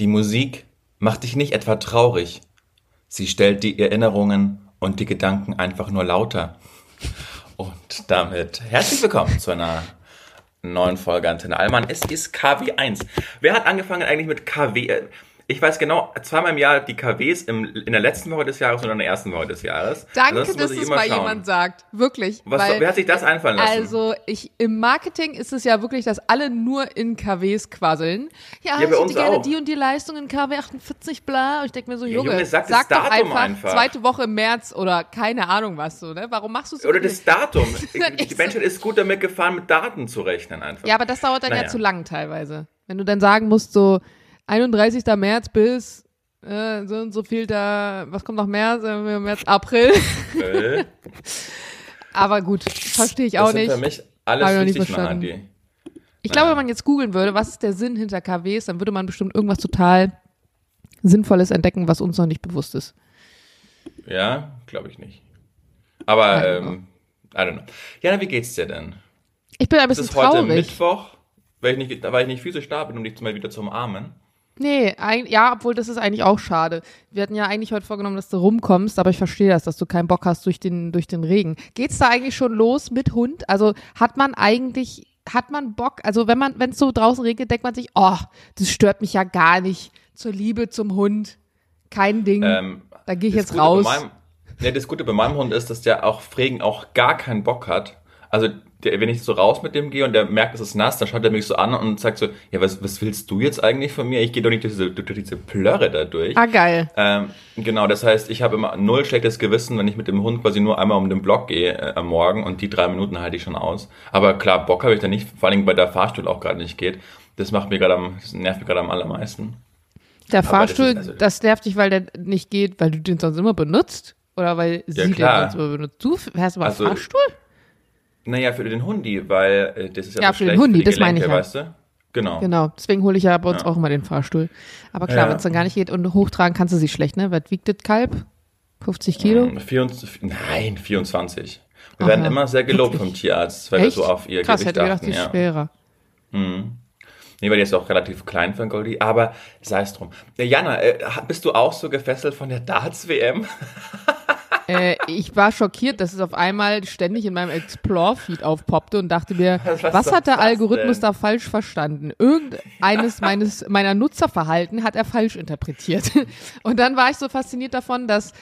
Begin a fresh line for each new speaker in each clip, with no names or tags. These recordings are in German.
Die Musik macht dich nicht etwa traurig. Sie stellt die Erinnerungen und die Gedanken einfach nur lauter. Und damit herzlich willkommen zu einer neuen Folge Antenne Allmann. Es ist KW1. Wer hat angefangen eigentlich mit KW? Ich weiß genau, zweimal im Jahr die KWs im, in der letzten Woche des Jahres und in der ersten Woche des Jahres.
Danke, dass es mal schauen. jemand sagt. Wirklich.
Was, weil, wer hat sich das einfallen lassen?
Also, ich, im Marketing ist es ja wirklich, dass alle nur in KWs quasseln. Ja, ja ich hätte gerne auch. die und die Leistung in KW 48, bla. Und ich denke mir so, Junge, ja, Junge sag, sag doch einfach, einfach, zweite Woche im März oder keine Ahnung was so, ne? Warum machst du es so?
Oder das Datum. die Menschheit ist gut damit gefahren, mit Daten zu rechnen einfach.
Ja, aber das dauert dann naja. ja zu lang teilweise. Wenn du dann sagen musst, so 31. März bis äh, so und so viel da, was kommt noch März? Äh, März, April. Okay. Aber gut, verstehe ich auch
das
nicht.
Für mich alles richtig machen, die.
Ich glaube, wenn man jetzt googeln würde, was ist der Sinn hinter KWs, dann würde man bestimmt irgendwas total Sinnvolles entdecken, was uns noch nicht bewusst ist.
Ja, glaube ich nicht. Aber, ähm, I don't know. Jana, wie geht's dir denn?
Ich bin ein bisschen traurig.
Es ist heute Mittwoch, weil ich nicht, weil ich nicht physisch da bin, um dich mal wieder zu umarmen.
Nee, ein, ja, obwohl das ist eigentlich auch schade. Wir hatten ja eigentlich heute vorgenommen, dass du rumkommst, aber ich verstehe das, dass du keinen Bock hast durch den, durch den Regen. Geht's da eigentlich schon los mit Hund? Also hat man eigentlich, hat man Bock? Also wenn man, wenn es so draußen regnet, denkt man sich, oh, das stört mich ja gar nicht. Zur Liebe zum Hund. Kein Ding. Ähm, da gehe ich jetzt Gute raus.
Meinem, nee, das Gute bei meinem Hund ist, dass der auch Regen auch gar keinen Bock hat. Also der, wenn ich so raus mit dem gehe und der merkt, es ist nass, dann schaut er mich so an und sagt so, ja, was, was willst du jetzt eigentlich von mir? Ich gehe doch nicht durch diese, durch diese Plörre da durch.
Ah, geil.
Ähm, genau, das heißt, ich habe immer null schlechtes Gewissen, wenn ich mit dem Hund quasi nur einmal um den Block gehe äh, am Morgen und die drei Minuten halte ich schon aus. Aber klar, Bock habe ich da nicht, vor allem weil der Fahrstuhl auch gerade nicht geht. Das macht mir gerade am, das nervt mich gerade am allermeisten.
Der Fahrstuhl, das, also, das nervt dich, weil der nicht geht, weil du den sonst immer benutzt? Oder weil
ja,
sie
klar.
den sonst immer benutzt? Du fährst aber also, Fahrstuhl?
Naja, für den Hundi, weil äh, das ist ja,
ja
so
für den Hundi, das meine ich ja.
weißt du? Genau.
Genau, deswegen hole ich ja bei uns ja. auch immer den Fahrstuhl. Aber klar, ja. wenn es dann gar nicht geht und hochtragen kannst du sie schlecht, ne? Was wiegt das Kalb? 50 Kilo?
24, hm, nein, 24. Wir Aha. werden immer sehr gelobt vom Tierarzt, weil Echt? wir so auf ihr
Krass,
Gewicht
hätte gedacht, die ist schwerer.
Mhm. Nee, weil die ist auch relativ klein für ein Goldie, aber sei es drum. Jana, äh, bist du auch so gefesselt von der Darts-WM?
äh, ich war schockiert, dass es auf einmal ständig in meinem Explore-Feed aufpoppte und dachte mir, was, was hat der Algorithmus denn? da falsch verstanden? Irgendeines meines, meiner Nutzerverhalten hat er falsch interpretiert. Und dann war ich so fasziniert davon, dass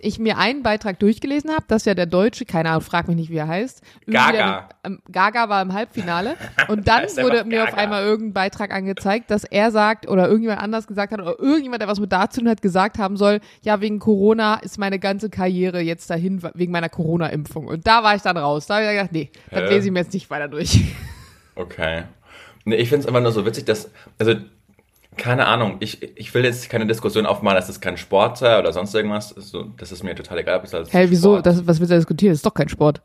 ich mir einen Beitrag durchgelesen habe, dass ja der Deutsche, keine Ahnung, frag mich nicht, wie er heißt.
Gaga.
Der, ähm, Gaga war im Halbfinale. Und dann wurde mir auf einmal irgendein Beitrag angezeigt, dass er sagt oder irgendjemand anders gesagt hat oder irgendjemand, der was mit dazu hat, gesagt haben soll, ja, wegen Corona ist meine ganze Karriere jetzt dahin, wegen meiner Corona-Impfung. Und da war ich dann raus. Da habe ich gedacht, nee, das äh. lese ich mir jetzt nicht weiter durch.
Okay. Nee, ich finde es einfach nur so witzig, dass, also keine Ahnung, ich, ich will jetzt keine Diskussion aufmachen, dass das kein Sport sei oder sonst irgendwas. Also, das ist mir total egal, ob es als
Hä, hey, wieso? Das, was willst du diskutieren? Das ist doch kein Sport.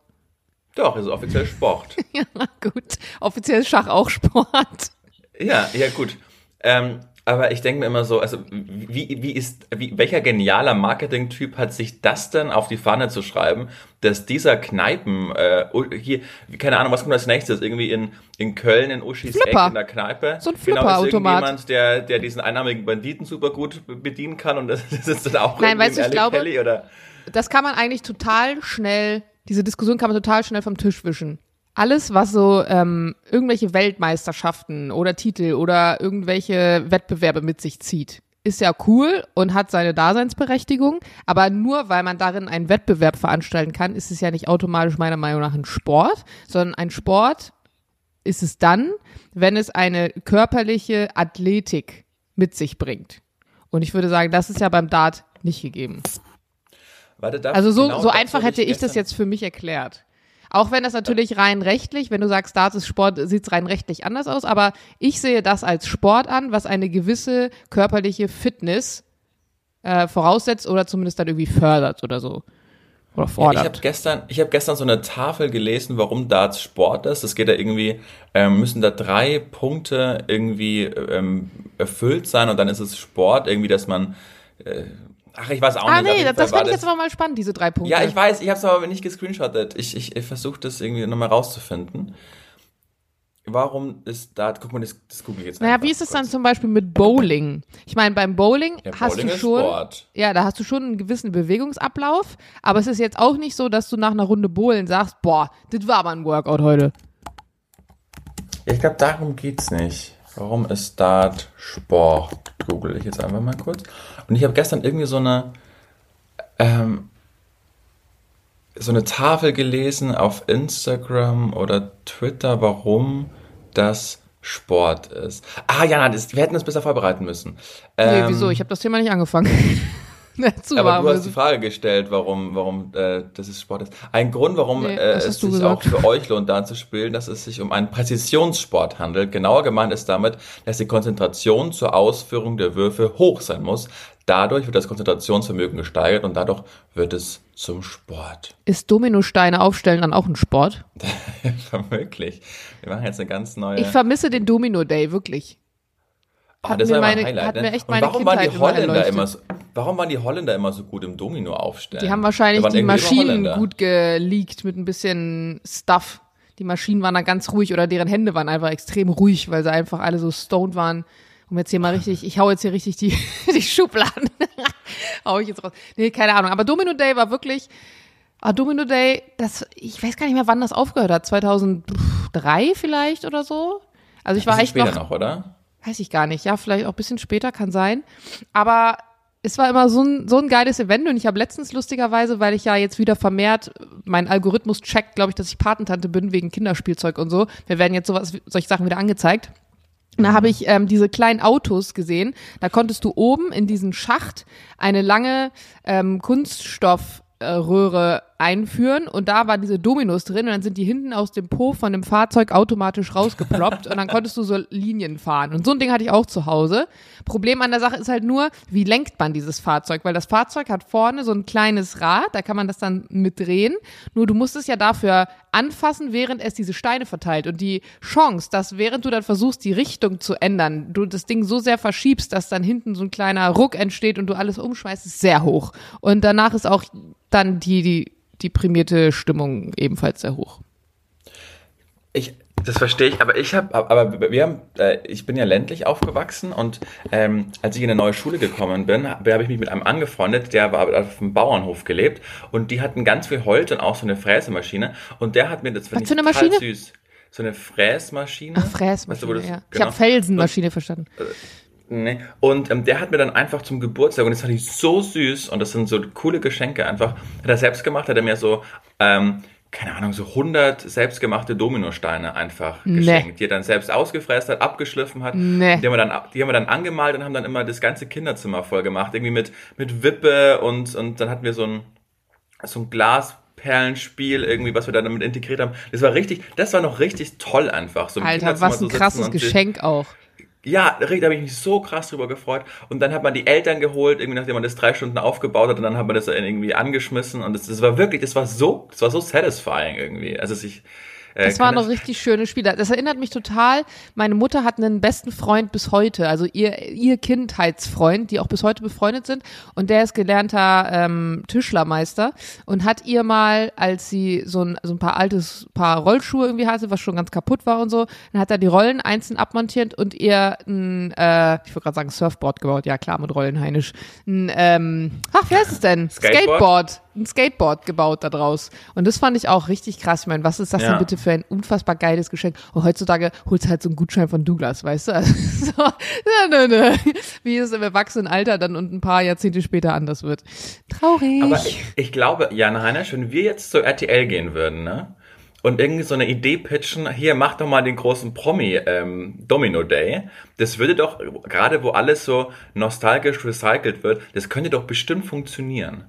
Doch, es ist offiziell Sport.
ja, gut. Offiziell ist Schach auch Sport.
Ja, ja, gut. Ähm, aber ich denke mir immer so, also wie, wie ist, wie, welcher genialer Marketing-Typ hat sich das denn auf die Fahne zu schreiben, dass dieser Kneipen, äh, hier, keine Ahnung, was kommt als nächstes, irgendwie in, in Köln, in Uschis Eck, in der Kneipe.
So ein Flipper-Automat. Genau, ist
irgendjemand, der, der diesen einnahmigen Banditen super gut bedienen kann und das, das ist dann auch
Nein, weißt du, ich glaube,
Kelly, oder?
das kann man eigentlich total schnell, diese Diskussion kann man total schnell vom Tisch wischen alles, was so ähm, irgendwelche Weltmeisterschaften oder Titel oder irgendwelche Wettbewerbe mit sich zieht, ist ja cool und hat seine Daseinsberechtigung. Aber nur weil man darin einen Wettbewerb veranstalten kann, ist es ja nicht automatisch meiner Meinung nach ein Sport, sondern ein Sport ist es dann, wenn es eine körperliche Athletik mit sich bringt. Und ich würde sagen, das ist ja beim Dart nicht gegeben.
Warte,
also so, genau so einfach hätte ich das jetzt für mich erklärt. Auch wenn das natürlich rein rechtlich, wenn du sagst, Darts ist Sport, sieht es rein rechtlich anders aus, aber ich sehe das als Sport an, was eine gewisse körperliche Fitness äh, voraussetzt oder zumindest dann irgendwie fördert oder so. Oder fordert.
Ja, ich habe gestern, ich habe gestern so eine Tafel gelesen, warum Darts Sport ist. Es geht da irgendwie, ähm, müssen da drei Punkte irgendwie ähm, erfüllt sein und dann ist es Sport, irgendwie, dass man äh, Ach, ich weiß auch
ah,
nicht.
Ah nee, das, fand ich jetzt aber mal spannend, diese drei Punkte.
Ja, ich weiß, ich habe es aber nicht gescreenshottet. Ich, ich, ich versuche das irgendwie nochmal rauszufinden. warum ist da, guck mal, das, das google ich jetzt
Naja, wie ist es dann zum Beispiel mit Bowling? Ich meine, beim Bowling,
Ja,
hast
Bowling
du schon,
Sport.
ja, da hast du schon einen gewissen Bewegungsablauf, aber es ist jetzt auch nicht so, dass du nach einer Runde Bowlen sagst, boah, das war aber ein Workout heute.
Ja, ich glaube, darum geht's nicht. Warum ist Dart Sport? Google ich jetzt einfach mal kurz. Und ich habe gestern irgendwie so eine ähm, so eine Tafel gelesen auf Instagram oder Twitter, warum das Sport ist. Ah ja, das, wir hätten das besser vorbereiten müssen.
Nee,
Ähm,
wieso? Ich habe das Thema nicht angefangen. Dazu
aber du hast die Frage gestellt, warum, warum äh, das ist Sport ist. Ein Grund, warum
Nee,
äh, es sich
gesagt.
auch für euch lohnt, da zu spielen, dass es sich um einen Präzisionssport handelt. Genauer gemeint ist damit, dass die Konzentration zur Ausführung der Würfe hoch sein muss. Dadurch wird das Konzentrationsvermögen gesteigert und dadurch wird es zum Sport.
Ist Dominosteine aufstellen dann auch ein Sport?
Vermöglich. Wir machen jetzt eine ganz neue.
Ich vermisse den Domino Day, wirklich.
Ah,
hat
das
mir
war
meine-
Highlight,
hat
ne?
mir echt meine
warum waren die
Kindheit
Holländer immer so, warum waren die Holländer immer so gut im Domino aufstellen?
Die haben wahrscheinlich die Maschinen gut geleakt mit ein bisschen Stuff. Die Maschinen waren da ganz ruhig oder deren Hände waren einfach extrem ruhig, weil sie einfach alle so stoned waren. Um jetzt hier mal richtig, ich hau jetzt hier richtig die, die Schubladen. hau ich jetzt raus. Nee, keine Ahnung. Aber Domino Day war wirklich, ah, Domino Day, das, ich weiß gar nicht mehr, wann das aufgehört hat. 2003 vielleicht oder so? Also ich war echt
später
noch,
noch, oder?
Weiß ich gar nicht. Ja, vielleicht auch ein bisschen später, kann sein. Aber es war immer so ein, so ein geiles Event und ich habe letztens lustigerweise, weil ich ja jetzt wieder vermehrt, mein Algorithmus checkt, glaube ich, dass ich Patentante bin wegen Kinderspielzeug und so. Wir werden jetzt sowas, solche Sachen wieder angezeigt. Da habe ich ähm, diese kleinen Autos gesehen. Da konntest du oben in diesen Schacht eine lange ähm, Kunststoffröhre einführen und da waren diese Dominos drin und dann sind die hinten aus dem Po von dem Fahrzeug automatisch rausgeploppt und dann konntest du so Linien fahren. Und so ein Ding hatte ich auch zu Hause. Problem an der Sache ist halt nur, wie lenkt man dieses Fahrzeug? Weil das Fahrzeug hat vorne so ein kleines Rad, da kann man das dann mitdrehen. Nur du musst es ja dafür anfassen, während es diese Steine verteilt. Und die Chance, dass während du dann versuchst, die Richtung zu ändern, du das Ding so sehr verschiebst, dass dann hinten so ein kleiner Ruck entsteht und du alles umschmeißt, ist sehr hoch. Und danach ist auch dann die, die deprimierte Stimmung ebenfalls sehr hoch.
Ich, das verstehe ich, aber ich habe, aber wir haben, äh, ich bin ja ländlich aufgewachsen und ähm, als ich in eine neue Schule gekommen bin, habe ich mich mit einem angefreundet, der war auf dem Bauernhof gelebt und die hatten ganz viel Holz und auch so eine Fräsemaschine und der hat mir das
Was
ich
für eine
total
Maschine?
süß. So eine Fräsmaschine.
Ach, Fräsmaschine,
Weißt du, wo das-
ja. Ich
genau.
habe Felsenmaschine verstanden.
Nee. Und ähm, der hat mir dann einfach zum Geburtstag, und das fand ich so süß, und das sind so coole Geschenke einfach, hat er selbst gemacht, hat er mir so, ähm, keine Ahnung, so 100 selbstgemachte Dominosteine einfach
Nee.
geschenkt, die er dann selbst ausgefräst hat, abgeschliffen hat.
Nee.
Die haben, wir dann, die haben wir dann angemalt und haben dann immer das ganze Kinderzimmer voll gemacht, irgendwie mit, mit Wippe und, und dann hatten wir so ein, so ein Glasperlenspiel irgendwie, was wir dann damit integriert haben. Das war richtig, das war noch richtig toll einfach. So
Alter, was ein krasses Geschenk auch.
Ja, da habe ich mich so krass drüber gefreut. Und dann hat man die Eltern geholt, irgendwie nachdem man das drei Stunden aufgebaut hat, und dann hat man das irgendwie angeschmissen. Und das, das war wirklich, das war so, das war so satisfying irgendwie. Also ich. Äh,
Das waren noch richtig schöne Spiele. Das erinnert mich total. Meine Mutter hat einen besten Freund bis heute, also ihr, ihr Kindheitsfreund, die auch bis heute befreundet sind. Und der ist gelernter ähm, Tischlermeister und hat ihr mal, als sie so ein, so ein paar altes Paar Rollschuhe irgendwie hatte, was schon ganz kaputt war und so, dann hat er die Rollen einzeln abmontiert und ihr ein, äh, ich wollte gerade sagen Surfboard gebaut. Ja klar, mit Rollen heinisch. Ein, ähm, ach, wie heißt es denn?
Skateboard?
Skateboard. Ein Skateboard gebaut daraus. Und das fand ich auch richtig krass. Ich meine, was ist das
Ja.
denn bitte für ein unfassbar geiles Geschenk? Und heutzutage holst du halt so einen Gutschein von Douglas, weißt du? Also, so, nö, nö, nö. Wie es im Erwachsenenalter dann und ein paar Jahrzehnte später anders wird. Traurig.
Aber ich, ich glaube, Jan Heinisch, wenn wir jetzt zu RTL gehen würden, ne? Und irgendwie so eine Idee pitchen, hier mach doch mal den großen Promi ähm, Domino Day. Das würde doch, gerade wo alles so nostalgisch recycelt wird, das könnte doch bestimmt funktionieren.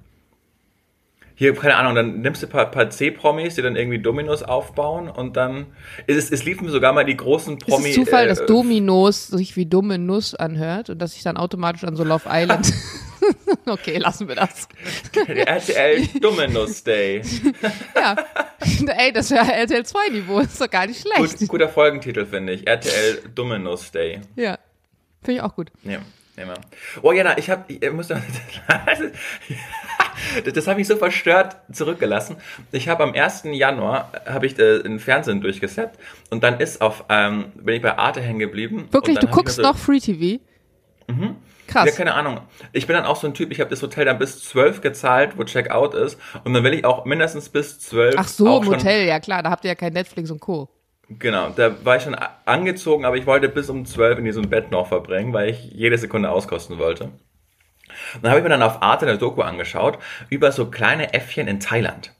Hier, keine Ahnung, dann nimmst du ein paar, paar C-Promis, die dann irgendwie Dominos aufbauen und dann. Es, es liefen sogar mal die großen
ist
Promi.
es Zufall,
äh,
dass Dominos sich wie dumme Nuss anhört und dass sich dann automatisch an so Love Island. okay, lassen wir das.
Der RTL Dominos Day.
Ja. Ey, das wäre RTL 2 Niveau, ist doch gar nicht schlecht.
Gut, guter Folgentitel, finde ich. RTL Dominos Day.
Ja. Finde ich auch gut.
Ja, immer. Oh ja, na, ich habe, ich muss noch, das, das habe ich so verstört zurückgelassen. Ich habe am 1. Januar habe ich äh, den Fernsehen durchgesetzt und dann ist auf, ähm, bin ich bei Arte hängen geblieben.
Wirklich, du guckst
so-
noch Free TV? Mhm. Krass.
Ja, keine Ahnung. Ich bin dann auch so ein Typ, ich habe das Hotel dann bis 12 gezahlt, wo Checkout ist. Und dann will ich auch mindestens bis 12.
Ach so, im Hotel, ja klar, da habt ihr ja kein Netflix und Co.
Genau, da war ich schon angezogen, aber ich wollte bis um 12 in diesem Bett noch verbringen, weil ich jede Sekunde auskosten wollte. Dann habe ich mir dann auf Arte eine Doku angeschaut über so kleine Äffchen in Thailand.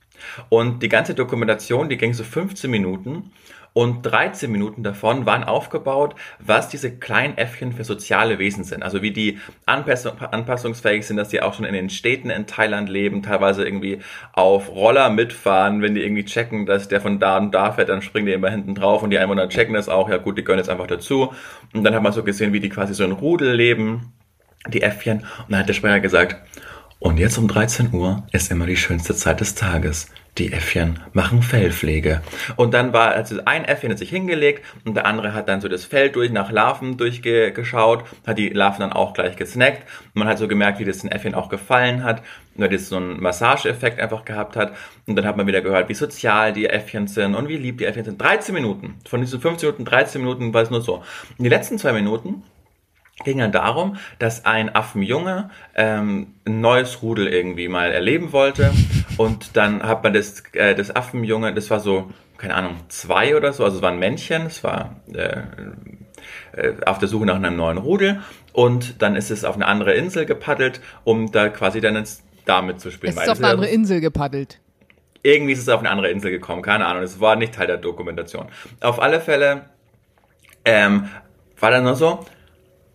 Und die ganze Dokumentation, die ging so 15 Minuten und 13 Minuten davon waren aufgebaut, was diese kleinen Äffchen für soziale Wesen sind. Also wie die anpassung, anpassungsfähig sind, dass die auch schon in den Städten in Thailand leben, teilweise irgendwie auf Roller mitfahren, wenn die irgendwie checken, dass der von da und da fährt, dann springen die immer hinten drauf und die Einwohner checken das auch, ja gut, die gehören jetzt einfach dazu. Und dann hat man so gesehen, wie die quasi so in Rudel leben die Äffchen. Und dann hat der Sprecher gesagt, und jetzt um 13 Uhr ist immer die schönste Zeit des Tages. Die Äffchen machen Fellpflege. Und dann war, also ein Äffchen hat sich hingelegt und der andere hat dann so das Fell durch nach Larven durchgeschaut, hat die Larven dann auch gleich gesnackt. Und man hat so gemerkt, wie das den Äffchen auch gefallen hat, weil das so einen Massageeffekt einfach gehabt hat. Und dann hat man wieder gehört, wie sozial die Äffchen sind und wie lieb die Äffchen sind. 13 Minuten. Von diesen 15 Minuten, 13 Minuten war es nur so. Und die letzten zwei Minuten ging dann darum, dass ein Affenjunge ähm, ein neues Rudel irgendwie mal erleben wollte und dann hat man das, äh, das Affenjunge, das war so, keine Ahnung, zwei oder so, also es war ein Männchen, es war äh, äh, auf der Suche nach einem neuen Rudel und dann ist es auf eine andere Insel gepaddelt, um da quasi dann ins damit zu spielen.
Es ist auf eine
ja-
andere Insel gepaddelt.
irgendwie ist es auf eine andere Insel gekommen, keine Ahnung, es war nicht Teil der Dokumentation. Auf alle Fälle ähm, war dann nur so,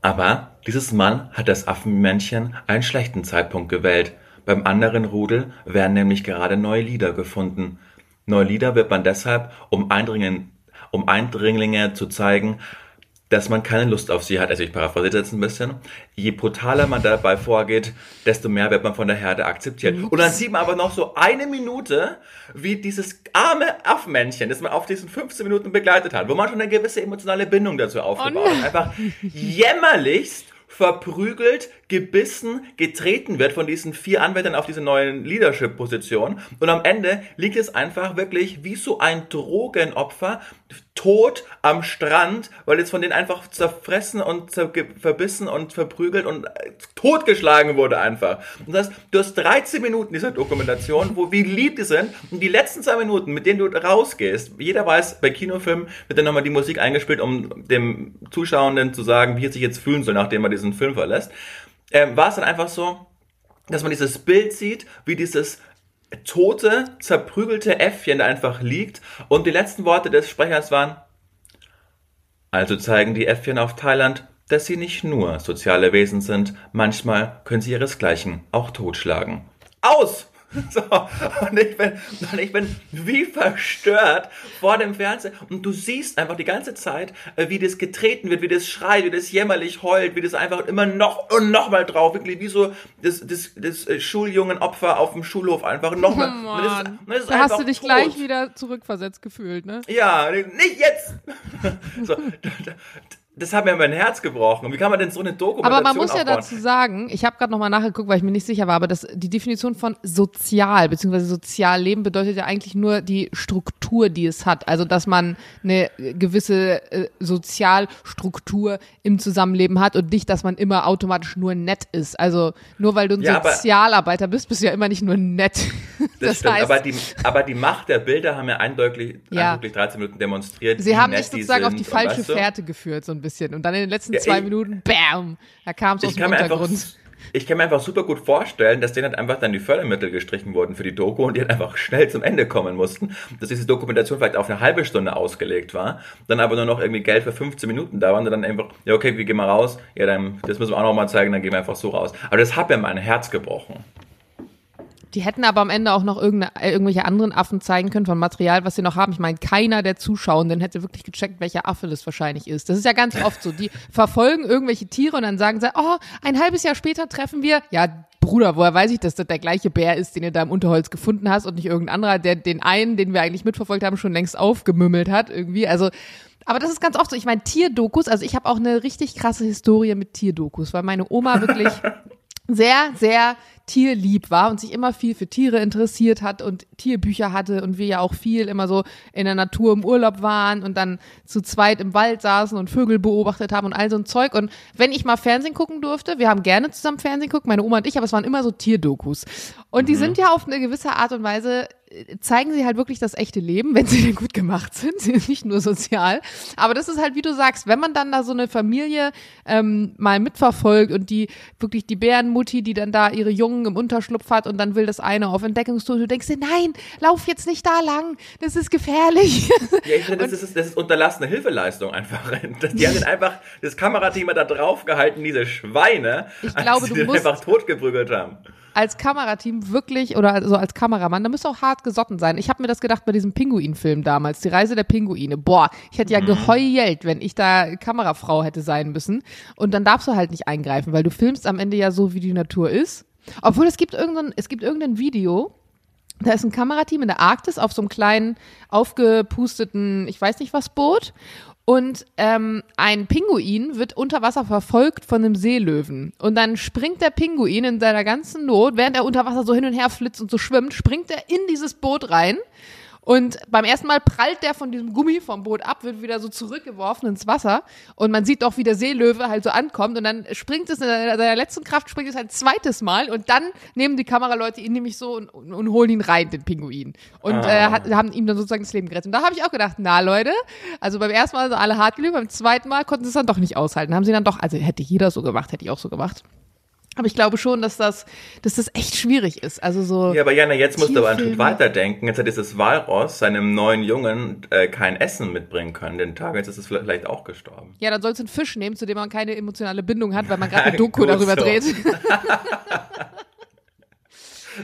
aber dieses Mann hat das Affenmännchen einen schlechten Zeitpunkt gewählt. Beim anderen Rudel werden nämlich gerade neue Lieder gefunden. Neue Lieder wird man deshalb, um, Eindringen, um Eindringlinge zu zeigen, dass man keine Lust auf sie hat. Also ich paraphrasiere jetzt ein bisschen. Je brutaler man dabei vorgeht, desto mehr wird man von der Herde akzeptiert. Und dann sieht man aber noch so eine Minute, wie dieses arme Affenmännchen, das man auf diesen 15 Minuten begleitet hat, wo man schon eine gewisse emotionale Bindung dazu aufgebaut hat, einfach jämmerlichst verprügelt, gebissen, getreten wird von diesen vier Anwälten auf diese neuen Leadership-Position. Und am Ende liegt es einfach wirklich wie so ein Drogenopfer tot am Strand, weil es von denen einfach zerfressen und zerge- verbissen und verprügelt und äh, totgeschlagen wurde einfach. Und das, du hast 13 Minuten dieser Dokumentation, wo wie lieb die sind und die letzten zwei Minuten, mit denen du rausgehst, jeder weiß, bei Kinofilmen wird dann nochmal die Musik eingespielt, um dem Zuschauenden zu sagen, wie er sich jetzt fühlen soll, nachdem er diesen Film verlässt, ähm, war es dann einfach so, dass man dieses Bild sieht, wie dieses tote, zerprügelte Äffchen da einfach liegt und die letzten Worte des Sprechers waren, also zeigen die Äffchen auf Thailand, dass sie nicht nur soziale Wesen sind, manchmal können sie ihresgleichen auch totschlagen. Aus! So, und ich bin, und ich bin wie verstört vor dem Fernseher und du siehst einfach die ganze Zeit, äh, wie das getreten wird, wie das schreit, wie das jämmerlich heult, wie das einfach immer noch und noch mal drauf, wirklich wie so das, das, das äh, Schuljungen-Opfer auf dem Schulhof einfach noch mal.
Oh
das ist-
Da hast du dich
tot.
gleich wieder zurückversetzt gefühlt, ne?
Ja, nicht jetzt! so, das hat mir mein Herz gebrochen. Wie kann man denn so eine Dokumentation
Aber man muss ja
aufbauen?
dazu sagen, ich habe gerade nochmal nachgeguckt, weil ich mir nicht sicher war, aber das, die Definition von sozial bzw. Sozialleben bedeutet ja eigentlich nur die Struktur, die es hat. Also dass man eine gewisse äh, Sozialstruktur im Zusammenleben hat und nicht, dass man immer automatisch nur nett ist. Also nur weil du ein
Ja,
Sozialarbeiter bist, bist du ja immer nicht nur nett.
Das,
Das,
stimmt,
heißt,
aber, die, aber die Macht der Bilder haben ja eindeutig,
Ja.
eindeutig 13 Minuten demonstriert.
sie haben dich sozusagen auf die falsche? Fährte geführt, so ein bisschen. Und dann in den letzten
Ja,
zwei
ich-
Minuten, bam, da kam es aus dem
kann, mir einfach,
Untergrund.
ich kann mir einfach super gut vorstellen, dass denen halt einfach dann die Fördermittel gestrichen wurden für die Doku und die halt einfach schnell zum Ende kommen mussten. Dass diese Dokumentation vielleicht auf eine halbe Stunde ausgelegt war, dann aber nur noch irgendwie Geld für 15 Minuten da war und dann einfach, ja okay, wir gehen mal raus, ja dann, das müssen wir auch noch mal zeigen, dann gehen wir einfach so raus. Aber das hat mir mein Herz gebrochen.
Die hätten aber am Ende auch noch äh, irgendwelche anderen Affen zeigen können von Material, was sie noch haben. Ich meine, keiner der Zuschauenden hätte wirklich gecheckt, welcher Affe das wahrscheinlich ist. Das ist ja ganz oft so. Die verfolgen irgendwelche Tiere und dann sagen sie, oh, ein halbes Jahr später treffen wir, ja, Bruder, woher weiß ich, dass das der gleiche Bär ist, den ihr da im Unterholz gefunden hast und nicht irgendein anderer, der den einen, den wir eigentlich mitverfolgt haben, schon längst aufgemümmelt hat irgendwie. Also, aber das ist ganz oft so. Ich meine, Tierdokus, also ich habe auch eine richtig krasse Historie mit Tierdokus, weil meine Oma wirklich sehr, sehr tierlieb war und sich immer viel für Tiere interessiert hat und Tierbücher hatte und wir ja auch viel immer so in der Natur im Urlaub waren und dann zu zweit im Wald saßen und Vögel beobachtet haben und all so ein Zeug. Und wenn ich mal Fernsehen gucken durfte, wir haben gerne zusammen Fernsehen geguckt, meine Oma und ich, aber es waren immer so Tierdokus. Und die sind ja auf eine gewisse Art und Weise zeigen sie halt wirklich das echte Leben, wenn sie denn gut gemacht sind, sie sind nicht nur sozial. Aber das ist halt, wie du sagst, wenn man dann da so eine Familie ähm, mal mitverfolgt und die wirklich die Bärenmutti, die dann da ihre Jungen im Unterschlupf hat und dann will das eine auf Entdeckungstour, du denkst dir, nein, lauf jetzt nicht da lang, das ist gefährlich.
Ja, ich finde, das ist, das ist unterlassene Hilfeleistung einfach. Die haben einfach das Kamerateam da draufgehalten, diese Schweine,
ich glaube,
als
du
die den
musst
einfach totgeprügelt haben.
Als Kamerateam wirklich oder also als Kameramann, da müsst ihr auch hart gesotten sein. Ich habe mir das gedacht bei diesem Pinguin-Film damals, die Reise der Pinguine. Boah, ich hätte ja geheult, wenn ich da Kamerafrau hätte sein müssen. Und dann darfst du halt nicht eingreifen, weil du filmst am Ende ja so, wie die Natur ist. Obwohl es gibt irgendein, es gibt irgendein Video, da ist ein Kamerateam in der Arktis auf so einem kleinen, aufgepusteten, ich weiß nicht was, Boot. Und ähm, ein Pinguin wird unter Wasser verfolgt von einem Seelöwen. Und dann springt der Pinguin in seiner ganzen Not, während er unter Wasser so hin und her flitzt und so schwimmt, springt er in dieses Boot rein. Und beim ersten Mal prallt der von diesem Gummi vom Boot ab, wird wieder so zurückgeworfen ins Wasser. Und man sieht auch, wie der Seelöwe halt so ankommt. Und dann springt es in seiner letzten Kraft, springt es ein zweites Mal. Und dann nehmen die Kameraleute ihn nämlich so und, und, und holen ihn rein, den Pinguin. Und
Ah.
äh, hat, haben ihm dann sozusagen das Leben gerettet. Und da habe ich auch gedacht, na Leute, also beim ersten Mal so alle hart gelügt, beim zweiten Mal konnten sie es dann doch nicht aushalten. Haben sie dann doch, also hätte jeder so gemacht, hätte ich auch so gemacht. Aber ich glaube schon, dass das, dass das echt schwierig ist. Also so.
Ja, aber Jana, jetzt musst du aber einen Schritt weiterdenken. Jetzt hat dieses Walross seinem neuen Jungen äh, kein Essen mitbringen können den Tag. Jetzt ist es vielleicht auch gestorben.
Ja, dann sollst du einen Fisch nehmen, zu dem man keine emotionale Bindung hat, weil man gerade eine Doku darüber
so.
dreht.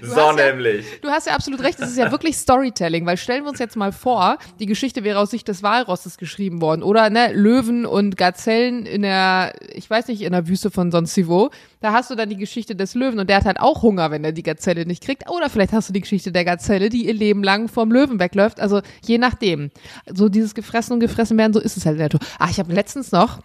So
hast ja-
nämlich.
Du hast ja absolut recht, es ist ja wirklich Storytelling, weil stellen wir uns jetzt mal vor, die Geschichte wäre aus Sicht des Walrosses geschrieben worden oder ne, Löwen und Gazellen in der, ich weiß nicht, in der Wüste von sonst wo. Da hast du dann die Geschichte des Löwen und der hat halt auch Hunger, wenn er die Gazelle nicht kriegt. Oder vielleicht hast du die Geschichte der Gazelle, die ihr Leben lang vom Löwen wegläuft. Also je nachdem. So dieses gefressen und gefressen werden, so ist es halt in der Natur. Ah, ich habe letztens noch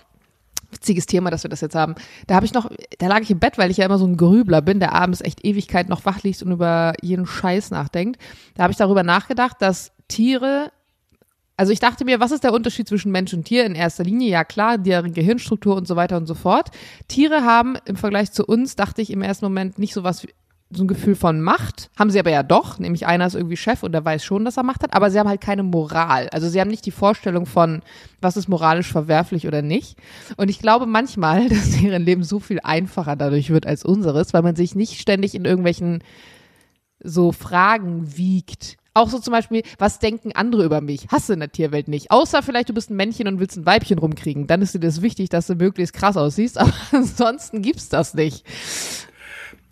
witziges Thema, dass wir das jetzt haben. Da habe ich noch, da lag ich im Bett, weil ich ja immer so ein Grübler bin, der abends echt Ewigkeit noch wach liegt und über jeden Scheiß nachdenkt. Da habe ich darüber nachgedacht, dass Tiere, also ich dachte mir, was ist der Unterschied zwischen Mensch und Tier in erster Linie? Ja klar, deren Gehirnstruktur und so weiter und so fort. Tiere haben im Vergleich zu uns, dachte ich im ersten Moment nicht so was wie so ein Gefühl von Macht, haben sie aber ja doch, nämlich einer ist irgendwie Chef und der weiß schon, dass er Macht hat, aber sie haben halt keine Moral. Also sie haben nicht die Vorstellung von, was ist moralisch verwerflich oder nicht. Und ich glaube manchmal, dass deren Leben so viel einfacher dadurch wird als unseres, weil man sich nicht ständig in irgendwelchen so Fragen wiegt. Auch so zum Beispiel, was denken andere über mich? Hast du in der Tierwelt nicht. Außer vielleicht du bist ein Männchen und willst ein Weibchen rumkriegen. Dann ist dir das wichtig, dass du möglichst krass aussiehst, aber ansonsten gibt's das nicht.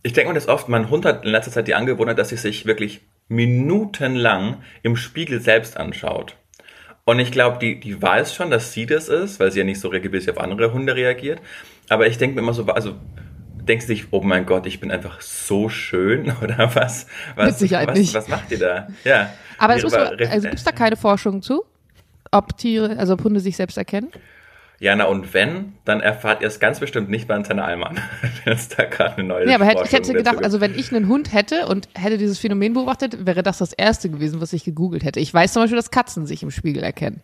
Ich denke mir das oft, mein Hund hat in letzter Zeit die Angewohnheit, dass er sich wirklich minutenlang im Spiegel selbst anschaut. Und ich glaube, die, die weiß schon, dass sie das ist, weil sie ja nicht so regelmäßig auf andere Hunde reagiert. Aber ich denke mir immer so, also denkst du dich, oh mein Gott, ich bin einfach so schön oder was? was
Mit Sicherheit
was,
nicht.
Was macht ihr da? Ja.
Aber es
Re-
also gibt's da keine Forschung zu? Ob Tiere, also ob Hunde sich selbst erkennen?
Ja, na und wenn, dann erfahrt ihr es ganz bestimmt nicht bei Antenne Allmann. Wenn es da gerade eine neue
Nee, aber hätte, ich hätte gedacht,
gibt.
also wenn ich einen Hund hätte und hätte dieses Phänomen beobachtet, wäre das das erste gewesen, was ich gegoogelt hätte. Ich weiß zum Beispiel, dass Katzen sich im Spiegel erkennen.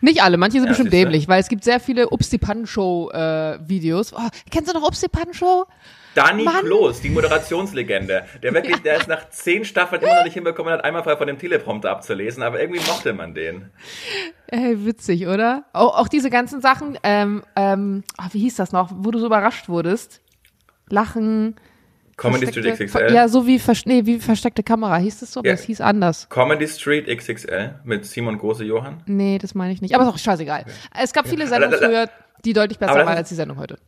Nicht alle, manche sind
Ja,
bestimmt dämlich, weil es gibt sehr viele Upsi Pan Show äh. Oh, kennst du noch Upsi Pan Show?
Dani
Mann.
Die Moderationslegende. Der wirklich, der ist nach zehn Staffeln immer noch nicht hinbekommen hat, einmal frei von dem Teleprompter abzulesen, aber irgendwie mochte man den.
Ey, witzig, oder? Auch, auch diese ganzen Sachen, ähm, ähm, oh, wie hieß das noch, wo du so überrascht wurdest? Lachen.
Comedy Street XXL.
Ja, so wie, nee, wie versteckte Kamera. Hieß es so? Aber
Ja.
es hieß anders.
Comedy Street XXL mit Simon Große Johann.
Nee, das meine ich nicht. Aber ist auch scheißegal. Es gab viele Sendungen früher, die deutlich besser waren als die Sendung heute.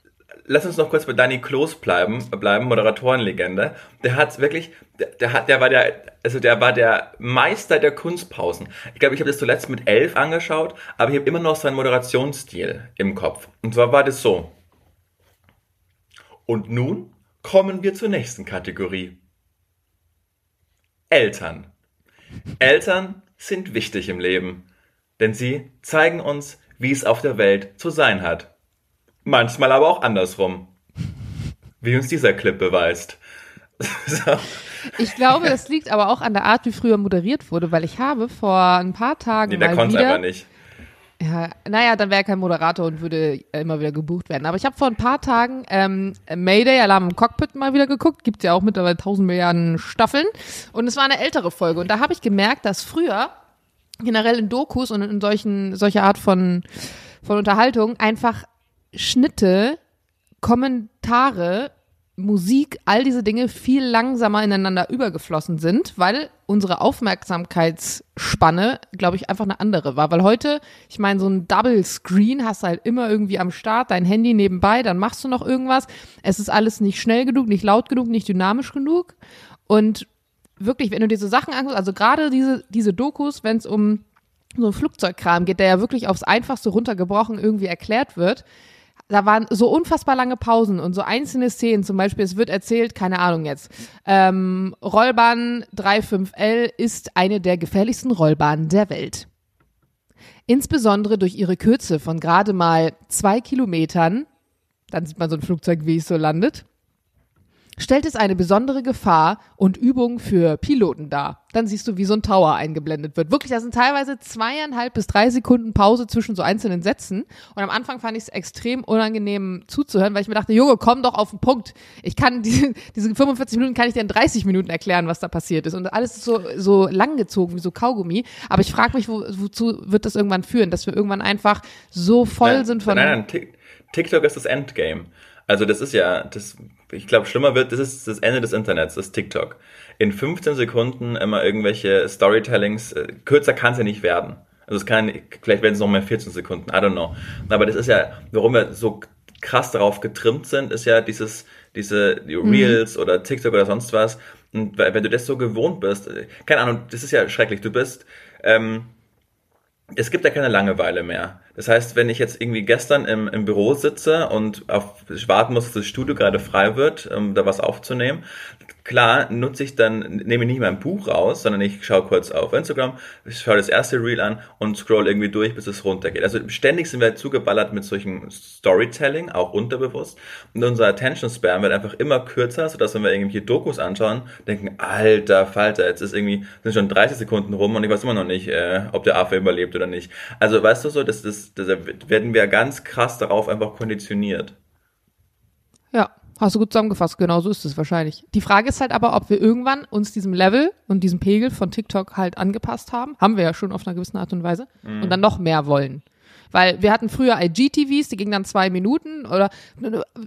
Lass uns noch kurz bei Dani Kloß bleiben, bleiben, Moderatorenlegende. Der hat wirklich, der, der hat, der war der, also der war der Meister der Kunstpausen. Ich glaube, ich habe das zuletzt mit elf angeschaut, aber ich habe immer noch seinen Moderationsstil im Kopf. Und zwar war das so. Und nun kommen wir zur nächsten Kategorie. Eltern. Eltern sind wichtig im Leben, denn sie zeigen uns, wie es auf der Welt zu sein hat. Manchmal aber auch andersrum. Wie uns dieser Clip beweist.
so. Ich glaube, das liegt aber auch an der Art, wie früher moderiert wurde, weil ich habe vor ein paar Tagen. Nee, der konnte einfach nicht. Ja, naja, dann wäre er kein Moderator und würde immer wieder gebucht werden. Aber ich habe vor ein paar Tagen ähm, Mayday, Alarm im Cockpit mal wieder geguckt. Gibt ja auch mittlerweile 1000 Milliarden Staffeln. Und es war eine ältere Folge. Und da habe ich gemerkt, dass früher generell in Dokus und in solchen, solcher Art von, von Unterhaltung einfach Schnitte, Kommentare Musik, all diese Dinge viel langsamer ineinander übergeflossen sind, weil unsere Aufmerksamkeitsspanne, glaube ich, einfach eine andere war. Weil heute, ich meine, so ein Double Screen hast du halt immer irgendwie am Start, dein Handy nebenbei, dann machst du noch irgendwas. Es ist alles nicht schnell genug, nicht laut genug, nicht dynamisch genug. Und wirklich, wenn du diese Sachen anguckst, also gerade diese, diese Dokus, wenn es um so ein Flugzeugkram geht, der ja wirklich aufs Einfachste runtergebrochen irgendwie erklärt wird, da waren so unfassbar lange Pausen und so einzelne Szenen, zum Beispiel, es wird erzählt, keine Ahnung jetzt, ähm, Rollbahn 35L ist eine der gefährlichsten Rollbahnen der Welt. Insbesondere durch ihre Kürze von gerade mal zwei Kilometern, dann sieht man so ein Flugzeug, wie es so landet, stellt es eine besondere Gefahr und Übung für Piloten dar. Dann siehst du, wie so ein Tower eingeblendet wird. Wirklich, da sind teilweise zweieinhalb bis drei Sekunden Pause zwischen so einzelnen Sätzen. Und am Anfang fand ich es extrem unangenehm zuzuhören, weil ich mir dachte, Junge, komm doch auf den Punkt. Ich kann diese, diese 45 Minuten kann ich dir in 30 Minuten erklären, was da passiert ist. Und alles ist so, so langgezogen wie so Kaugummi. Aber ich frage mich, wo, wozu wird das irgendwann führen, dass wir irgendwann einfach so voll
nein,
sind von.
Nein, nein, TikTok ist das Endgame. Also das ist ja, das ich glaube, schlimmer wird, das ist das Ende des Internets, das TikTok. In 15 Sekunden immer irgendwelche Storytellings, äh, kürzer kann es ja nicht werden. Also es kann, vielleicht werden es noch mehr 14 Sekunden, I don't know. Aber das ist ja, warum wir so krass darauf getrimmt sind, ist ja dieses, diese die. Reels mhm. oder TikTok oder sonst was. Und wenn du das so gewohnt bist, keine Ahnung, das ist ja schrecklich. Du bist, ähm, es gibt ja keine Langeweile mehr. Das heißt, wenn ich jetzt irgendwie gestern im, im Büro sitze und auf, warten muss, dass das Studio gerade frei wird, um da was aufzunehmen, klar nutze ich dann, nehme ich nicht mein Buch raus, sondern ich schaue kurz auf Instagram, ich schaue das erste Reel an und scroll irgendwie durch, bis es runtergeht. Also ständig sind wir zugeballert mit solchen Storytelling, auch unterbewusst. Und unser Attention Span wird einfach immer kürzer, sodass wenn wir irgendwelche Dokus anschauen, denken, alter Falter, jetzt ist irgendwie, sind schon 30 Sekunden rum und ich weiß immer noch nicht, äh, ob der Affe überlebt oder nicht. Also weißt du so, das, das werden wir ganz krass darauf einfach konditioniert.
Ja. Hast du gut zusammengefasst, genau so ist es wahrscheinlich. Die Frage ist halt aber, ob wir irgendwann uns diesem Level und diesem Pegel von TikTok halt angepasst haben. Haben wir ja schon auf einer gewissen Art und Weise. Mhm. Und dann noch mehr wollen. Weil wir hatten früher IGTVs, die gingen dann zwei Minuten oder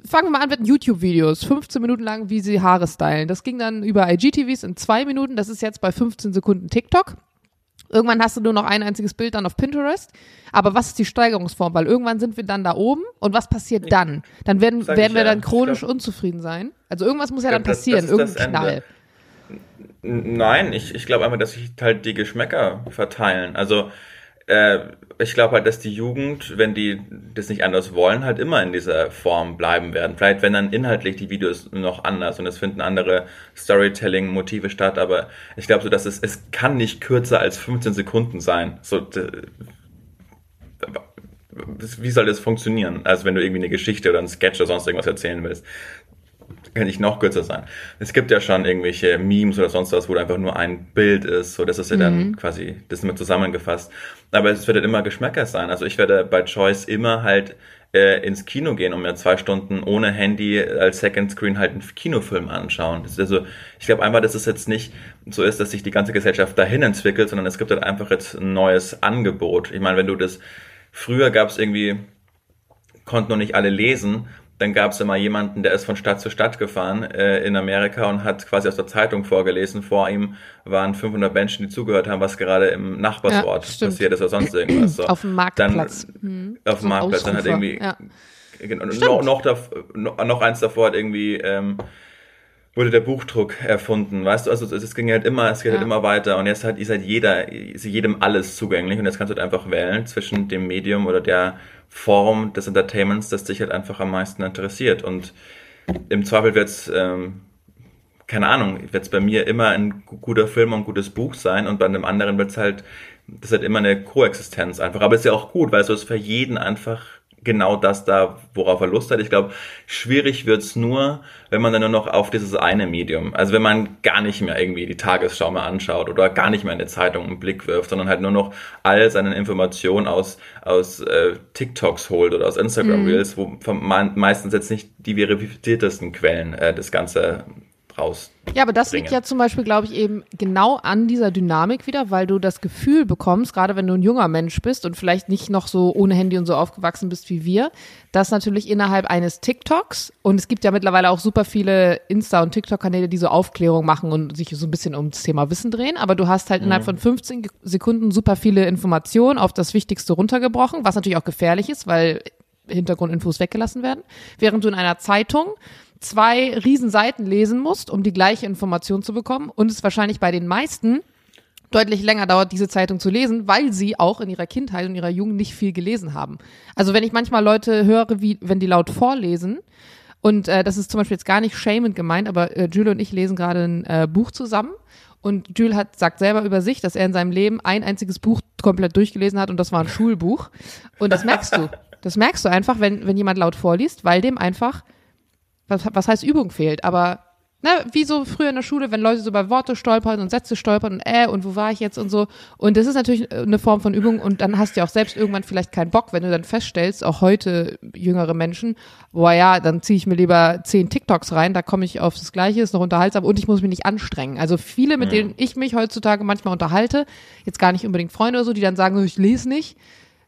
fangen wir mal an mit YouTube-Videos, 15 Minuten lang, wie sie Haare stylen. Das ging dann über IGTVs in zwei Minuten, das ist jetzt bei 15 Sekunden TikTok. Irgendwann hast du nur noch ein einziges Bild dann auf Pinterest. Aber was ist die Steigerungsform? Weil irgendwann sind wir dann da oben und was passiert dann? Dann werden, werden wir ja. dann chronisch glaub, unzufrieden sein. Also irgendwas muss ja dann passieren, das, das irgendein Knall.
Nein, ich, ich glaube einfach, dass sich halt die Geschmäcker verteilen. Also äh, ich glaube halt, dass die Jugend, wenn die das nicht anders wollen, halt immer in dieser Form bleiben werden. Vielleicht wenn dann inhaltlich die Videos noch anders und es finden andere Storytelling-Motive statt, aber ich glaube so, dass es, es kann nicht kürzer als 15 Sekunden sein. So, wie soll das funktionieren? Also wenn du irgendwie eine Geschichte oder ein Sketch oder sonst irgendwas erzählen willst kann nicht noch kürzer sein. Es gibt ja schon irgendwelche Memes oder sonst was, wo einfach nur ein Bild ist. So, das ist ja mhm. dann quasi, das ist immer zusammengefasst. Aber es wird halt immer Geschmäcker sein. Also ich werde bei Choice immer halt äh, ins Kino gehen und mir zwei Stunden ohne Handy als Second Screen halt einen Kinofilm anschauen. Also, ich glaube einfach, dass es jetzt nicht so ist, dass sich die ganze Gesellschaft dahin entwickelt, sondern es gibt halt einfach jetzt ein neues Angebot. Ich meine, wenn du das, früher gab es irgendwie, konnten noch nicht alle lesen dann gab es immer jemanden, der ist von Stadt zu Stadt gefahren äh, in Amerika und hat quasi aus der Zeitung vorgelesen. Vor ihm waren 500 Menschen, die zugehört haben, was gerade im Nachbarsort ja, passiert ist oder sonst irgendwas. So.
Auf dem Marktplatz.
Dann, mhm. Auf dem Marktplatz. Dann hat irgendwie ja. genau, noch, noch, noch, noch eins davor hat irgendwie ähm, wurde der Buchdruck erfunden, weißt du, also es ging halt immer, es geht halt ja. halt immer weiter und jetzt hat, ist halt jeder, ist jedem alles zugänglich und jetzt kannst du halt einfach wählen zwischen dem Medium oder der Form des Entertainments, das dich halt einfach am meisten interessiert. Und im Zweifel wird's, ähm, keine Ahnung, wird's bei mir immer ein guter Film und ein gutes Buch sein und bei einem anderen wird's halt, das ist halt immer eine Koexistenz einfach, aber ist ja auch gut, weil so ist für jeden einfach genau das da, worauf er Lust hat. Ich glaube, schwierig wird's nur, wenn man dann nur noch auf dieses eine Medium, also wenn man gar nicht mehr irgendwie die Tagesschau mehr anschaut oder gar nicht mehr in eine Zeitung einen Blick wirft, sondern halt nur noch all seine Informationen aus, aus äh, TikToks holt oder aus Instagram Reels, wo meistens jetzt nicht die verifiziertesten Quellen äh, das Ganze raus.
Ja, aber das liegt ja zum Beispiel, glaube ich, eben genau an dieser Dynamik wieder, weil du das Gefühl bekommst, gerade wenn du ein junger Mensch bist und vielleicht nicht noch so ohne Handy und so aufgewachsen bist wie wir, dass natürlich innerhalb eines TikToks und es gibt ja mittlerweile auch super viele Insta- und TikTok-Kanäle, die so Aufklärung machen und sich so ein bisschen um das Thema Wissen drehen, aber du hast halt mhm. innerhalb von 15 Sekunden super viele Informationen auf das Wichtigste runtergebrochen, was natürlich auch gefährlich ist, weil Hintergrundinfos weggelassen werden, während du in einer Zeitung zwei Riesenseiten lesen musst, um die gleiche Information zu bekommen und es wahrscheinlich bei den meisten deutlich länger dauert, diese Zeitung zu lesen, weil sie auch in ihrer Kindheit und ihrer Jugend nicht viel gelesen haben. Also wenn ich manchmal Leute höre, wie wenn die laut vorlesen, und äh, das ist zum Beispiel jetzt gar nicht shamend gemeint, aber äh, Jules und ich lesen gerade ein äh, Buch zusammen. Und Jules hat, sagt selber über sich, dass er in seinem Leben ein einziges Buch komplett durchgelesen hat und das war ein Schulbuch. Und das merkst du. Das merkst du einfach, wenn, wenn jemand laut vorliest, weil dem einfach was, was heißt Übung fehlt, aber ne, wie so früher in der Schule, wenn Leute so bei Worte stolpern und Sätze stolpern und äh und wo war ich jetzt und so. Und das ist natürlich eine Form von Übung und dann hast du ja auch selbst irgendwann vielleicht keinen Bock, wenn du dann feststellst, auch heute jüngere Menschen, boah ja, dann ziehe ich mir lieber zehn TikToks rein, da komme ich auf das Gleiche, ist noch unterhaltsam und ich muss mich nicht anstrengen. Also viele, mit ja. denen ich mich heutzutage manchmal unterhalte, jetzt gar nicht unbedingt Freunde oder so, die dann sagen, ich lese nicht,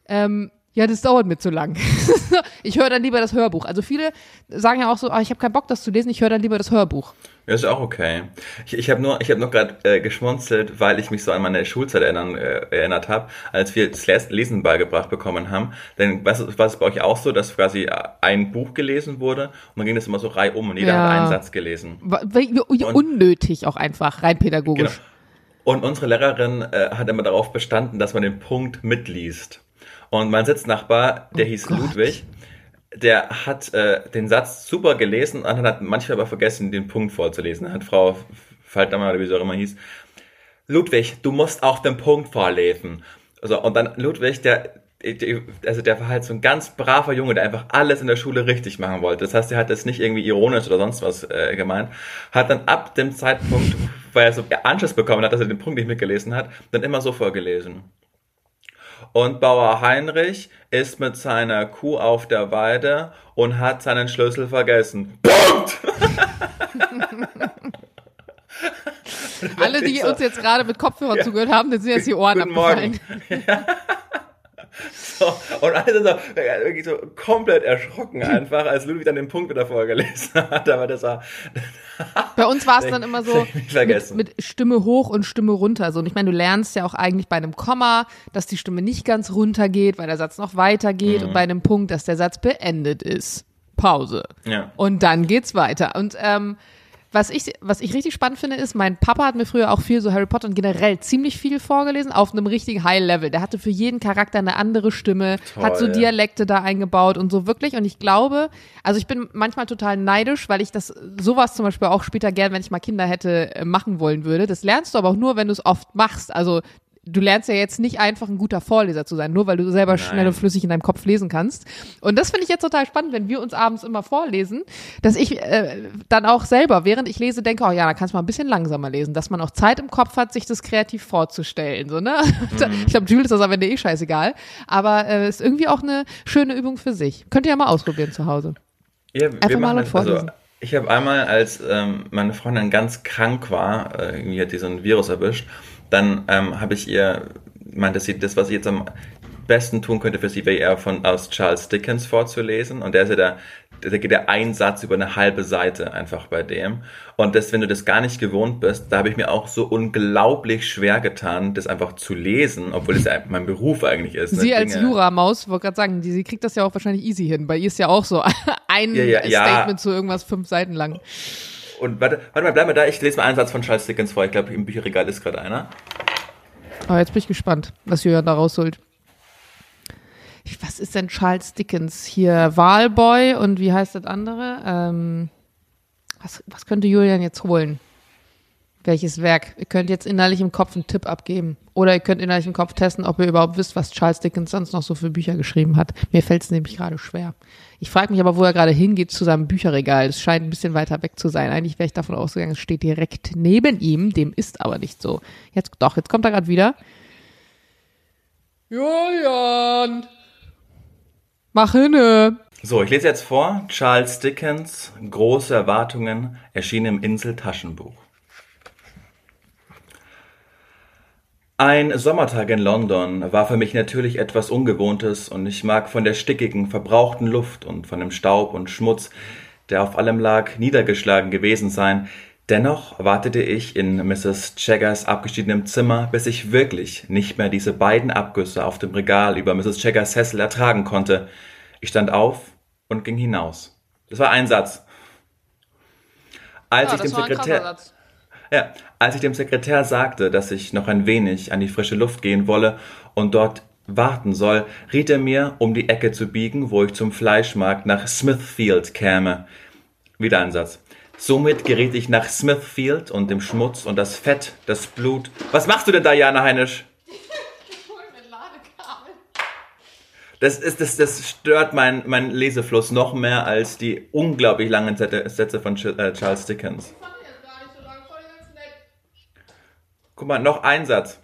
ähm, ja, das dauert mir zu lang. ich höre dann lieber das Hörbuch. Also viele sagen ja auch so, ah, ich habe keinen Bock, das zu lesen, ich höre dann lieber das Hörbuch.
Ja, ist auch okay. Ich, ich habe nur, ich habe noch gerade äh, geschmunzelt, weil ich mich so an meine Schulzeit erinnern, äh, erinnert habe, als wir das Lesen beigebracht bekommen haben. Denn was war es bei euch auch so, dass quasi ein Buch gelesen wurde und dann ging das immer so reihum und jeder ja. hat einen Satz gelesen.
Wie unnötig auch einfach, rein pädagogisch. Genau.
Und unsere Lehrerin äh, hat immer darauf bestanden, dass man den Punkt mitliest. Und mein Sitznachbar, der oh hieß Gott. Ludwig, der hat äh, den Satz super gelesen und hat manchmal aber vergessen, den Punkt vorzulesen. Hat Frau Faltermann oder wie sie auch immer hieß, Ludwig, du musst auch den Punkt vorlesen. Also, und dann Ludwig, der, also der war halt so ein ganz braver Junge, der einfach alles in der Schule richtig machen wollte. Das heißt, er hat das nicht irgendwie ironisch oder sonst was äh, gemeint. Hat dann ab dem Zeitpunkt, weil er so Anschluss bekommen hat, dass er den Punkt nicht mitgelesen hat, dann immer so vorgelesen. Und Bauer Heinrich ist mit seiner Kuh auf der Weide und hat seinen Schlüssel vergessen. Punkt!
Alle, die uns jetzt gerade mit Kopfhörern ja. zugehört haben, denen sind jetzt die Ohren Guten abgefallen. Morgen. Ja.
So, und alle so, wirklich so komplett erschrocken einfach, als Ludwig dann den Punkt wieder vorgelesen hat. Aber das war.
Bei uns war es dann immer so mit, mit, Stimme hoch und Stimme runter. So. Und ich meine, du lernst ja auch eigentlich bei einem Komma, dass die Stimme nicht ganz runter geht, weil der Satz noch weitergeht mhm. und bei einem Punkt, dass der Satz beendet ist. Pause. Ja. Und dann geht's weiter. Und ähm, was ich, was ich richtig spannend finde, ist, mein Papa hat mir früher auch viel so Harry Potter und generell ziemlich viel vorgelesen auf einem richtigen High-Level. Der hatte für jeden Charakter eine andere Stimme, Toll, hat so Dialekte da eingebaut und so wirklich. Und ich glaube, also ich bin manchmal total neidisch, weil ich das sowas zum Beispiel auch später gern, wenn ich mal Kinder hätte, äh, machen wollen würde. Das lernst du aber auch nur, wenn du es oft machst. Also du lernst ja jetzt nicht einfach ein guter Vorleser zu sein, nur weil du selber Nein. schnell und flüssig in deinem Kopf lesen kannst. Und das finde ich jetzt total spannend, wenn wir uns abends immer vorlesen, dass ich äh, dann auch selber, während ich lese, denke, oh ja, da kannst du mal ein bisschen langsamer lesen, dass man auch Zeit im Kopf hat, sich das kreativ vorzustellen. So, ne? Mhm. Ich glaube, Jules ist das am Ende eh scheißegal. Aber äh, ist irgendwie auch eine schöne Übung für sich. Könnt ihr ja mal ausprobieren zu Hause.
Ja, Einfach mal das, vorlesen. Also ich habe einmal, als ähm, meine Freundin ganz krank war, äh, irgendwie hat die so ein Virus erwischt, dann ähm, habe ich ihr, meinte sie, das, was ich jetzt am besten tun könnte für sie, wäre eher von aus Charles Dickens vorzulesen. Und der ist ja der, da geht der ein Satz über eine halbe Seite einfach bei dem. Und das, wenn du das gar nicht gewohnt bist, da habe ich mir auch so unglaublich schwer getan, das einfach zu lesen, obwohl es ja mein Beruf eigentlich ist.
Ne? Sie als Jura-Maus, wollte gerade sagen, die, sie kriegt das ja auch wahrscheinlich easy hin. Bei ihr ist ja auch so ein ja, ja, Statement ja. zu irgendwas fünf Seiten lang.
Und warte, warte mal, bleib mal da. Ich lese mal einen Satz von Charles Dickens vor. Ich glaube, im Bücherregal ist gerade einer.
Aber oh, jetzt bin ich gespannt, was Julian da rausholt. Was ist denn Charles Dickens? Hier Wahlboy und wie heißt das andere? Ähm, was, was könnte Julian jetzt holen? Welches Werk? Ihr könnt jetzt innerlich im Kopf einen Tipp abgeben. Oder ihr könnt innerlich im Kopf testen, ob ihr überhaupt wisst, was Charles Dickens sonst noch so für Bücher geschrieben hat. Mir fällt es nämlich gerade schwer. Ich frage mich aber, wo er gerade hingeht zu seinem Bücherregal. Es scheint ein bisschen weiter weg zu sein. Eigentlich wäre ich davon ausgegangen, es steht direkt neben ihm. Dem ist aber nicht so. Jetzt doch, jetzt kommt er gerade wieder. Julian! Mach hinne!
So, ich lese jetzt vor. Charles Dickens, Große Erwartungen, erschien im Insel-Taschenbuch. Ein Sommertag in London war für mich natürlich etwas Ungewohntes und ich mag von der stickigen, verbrauchten Luft und von dem Staub und Schmutz, der auf allem lag, niedergeschlagen gewesen sein. Dennoch wartete ich in Mrs. Jaggers abgeschiedenem Zimmer, bis ich wirklich nicht mehr diese beiden Abgüsse auf dem Regal über Mrs. Jaggers Sessel ertragen konnte. Ich stand auf und ging hinaus. Das war ein Satz. Als
Ja,
ich dem Sekretär. Ja, als ich dem Sekretär sagte, dass ich noch ein wenig an die frische Luft gehen wolle und dort warten soll, riet er mir, um die Ecke zu biegen, wo ich zum Fleischmarkt nach Smithfield käme. Wieder ein Satz. Somit geriet ich nach Smithfield und dem Schmutz und das Fett, das Blut. Was machst du denn da, Jana Heinisch? Das, ist, das, das stört meinen mein Lesefluss noch mehr als die unglaublich langen Sätze von äh, Charles Dickens. Guck mal, noch ein Satz.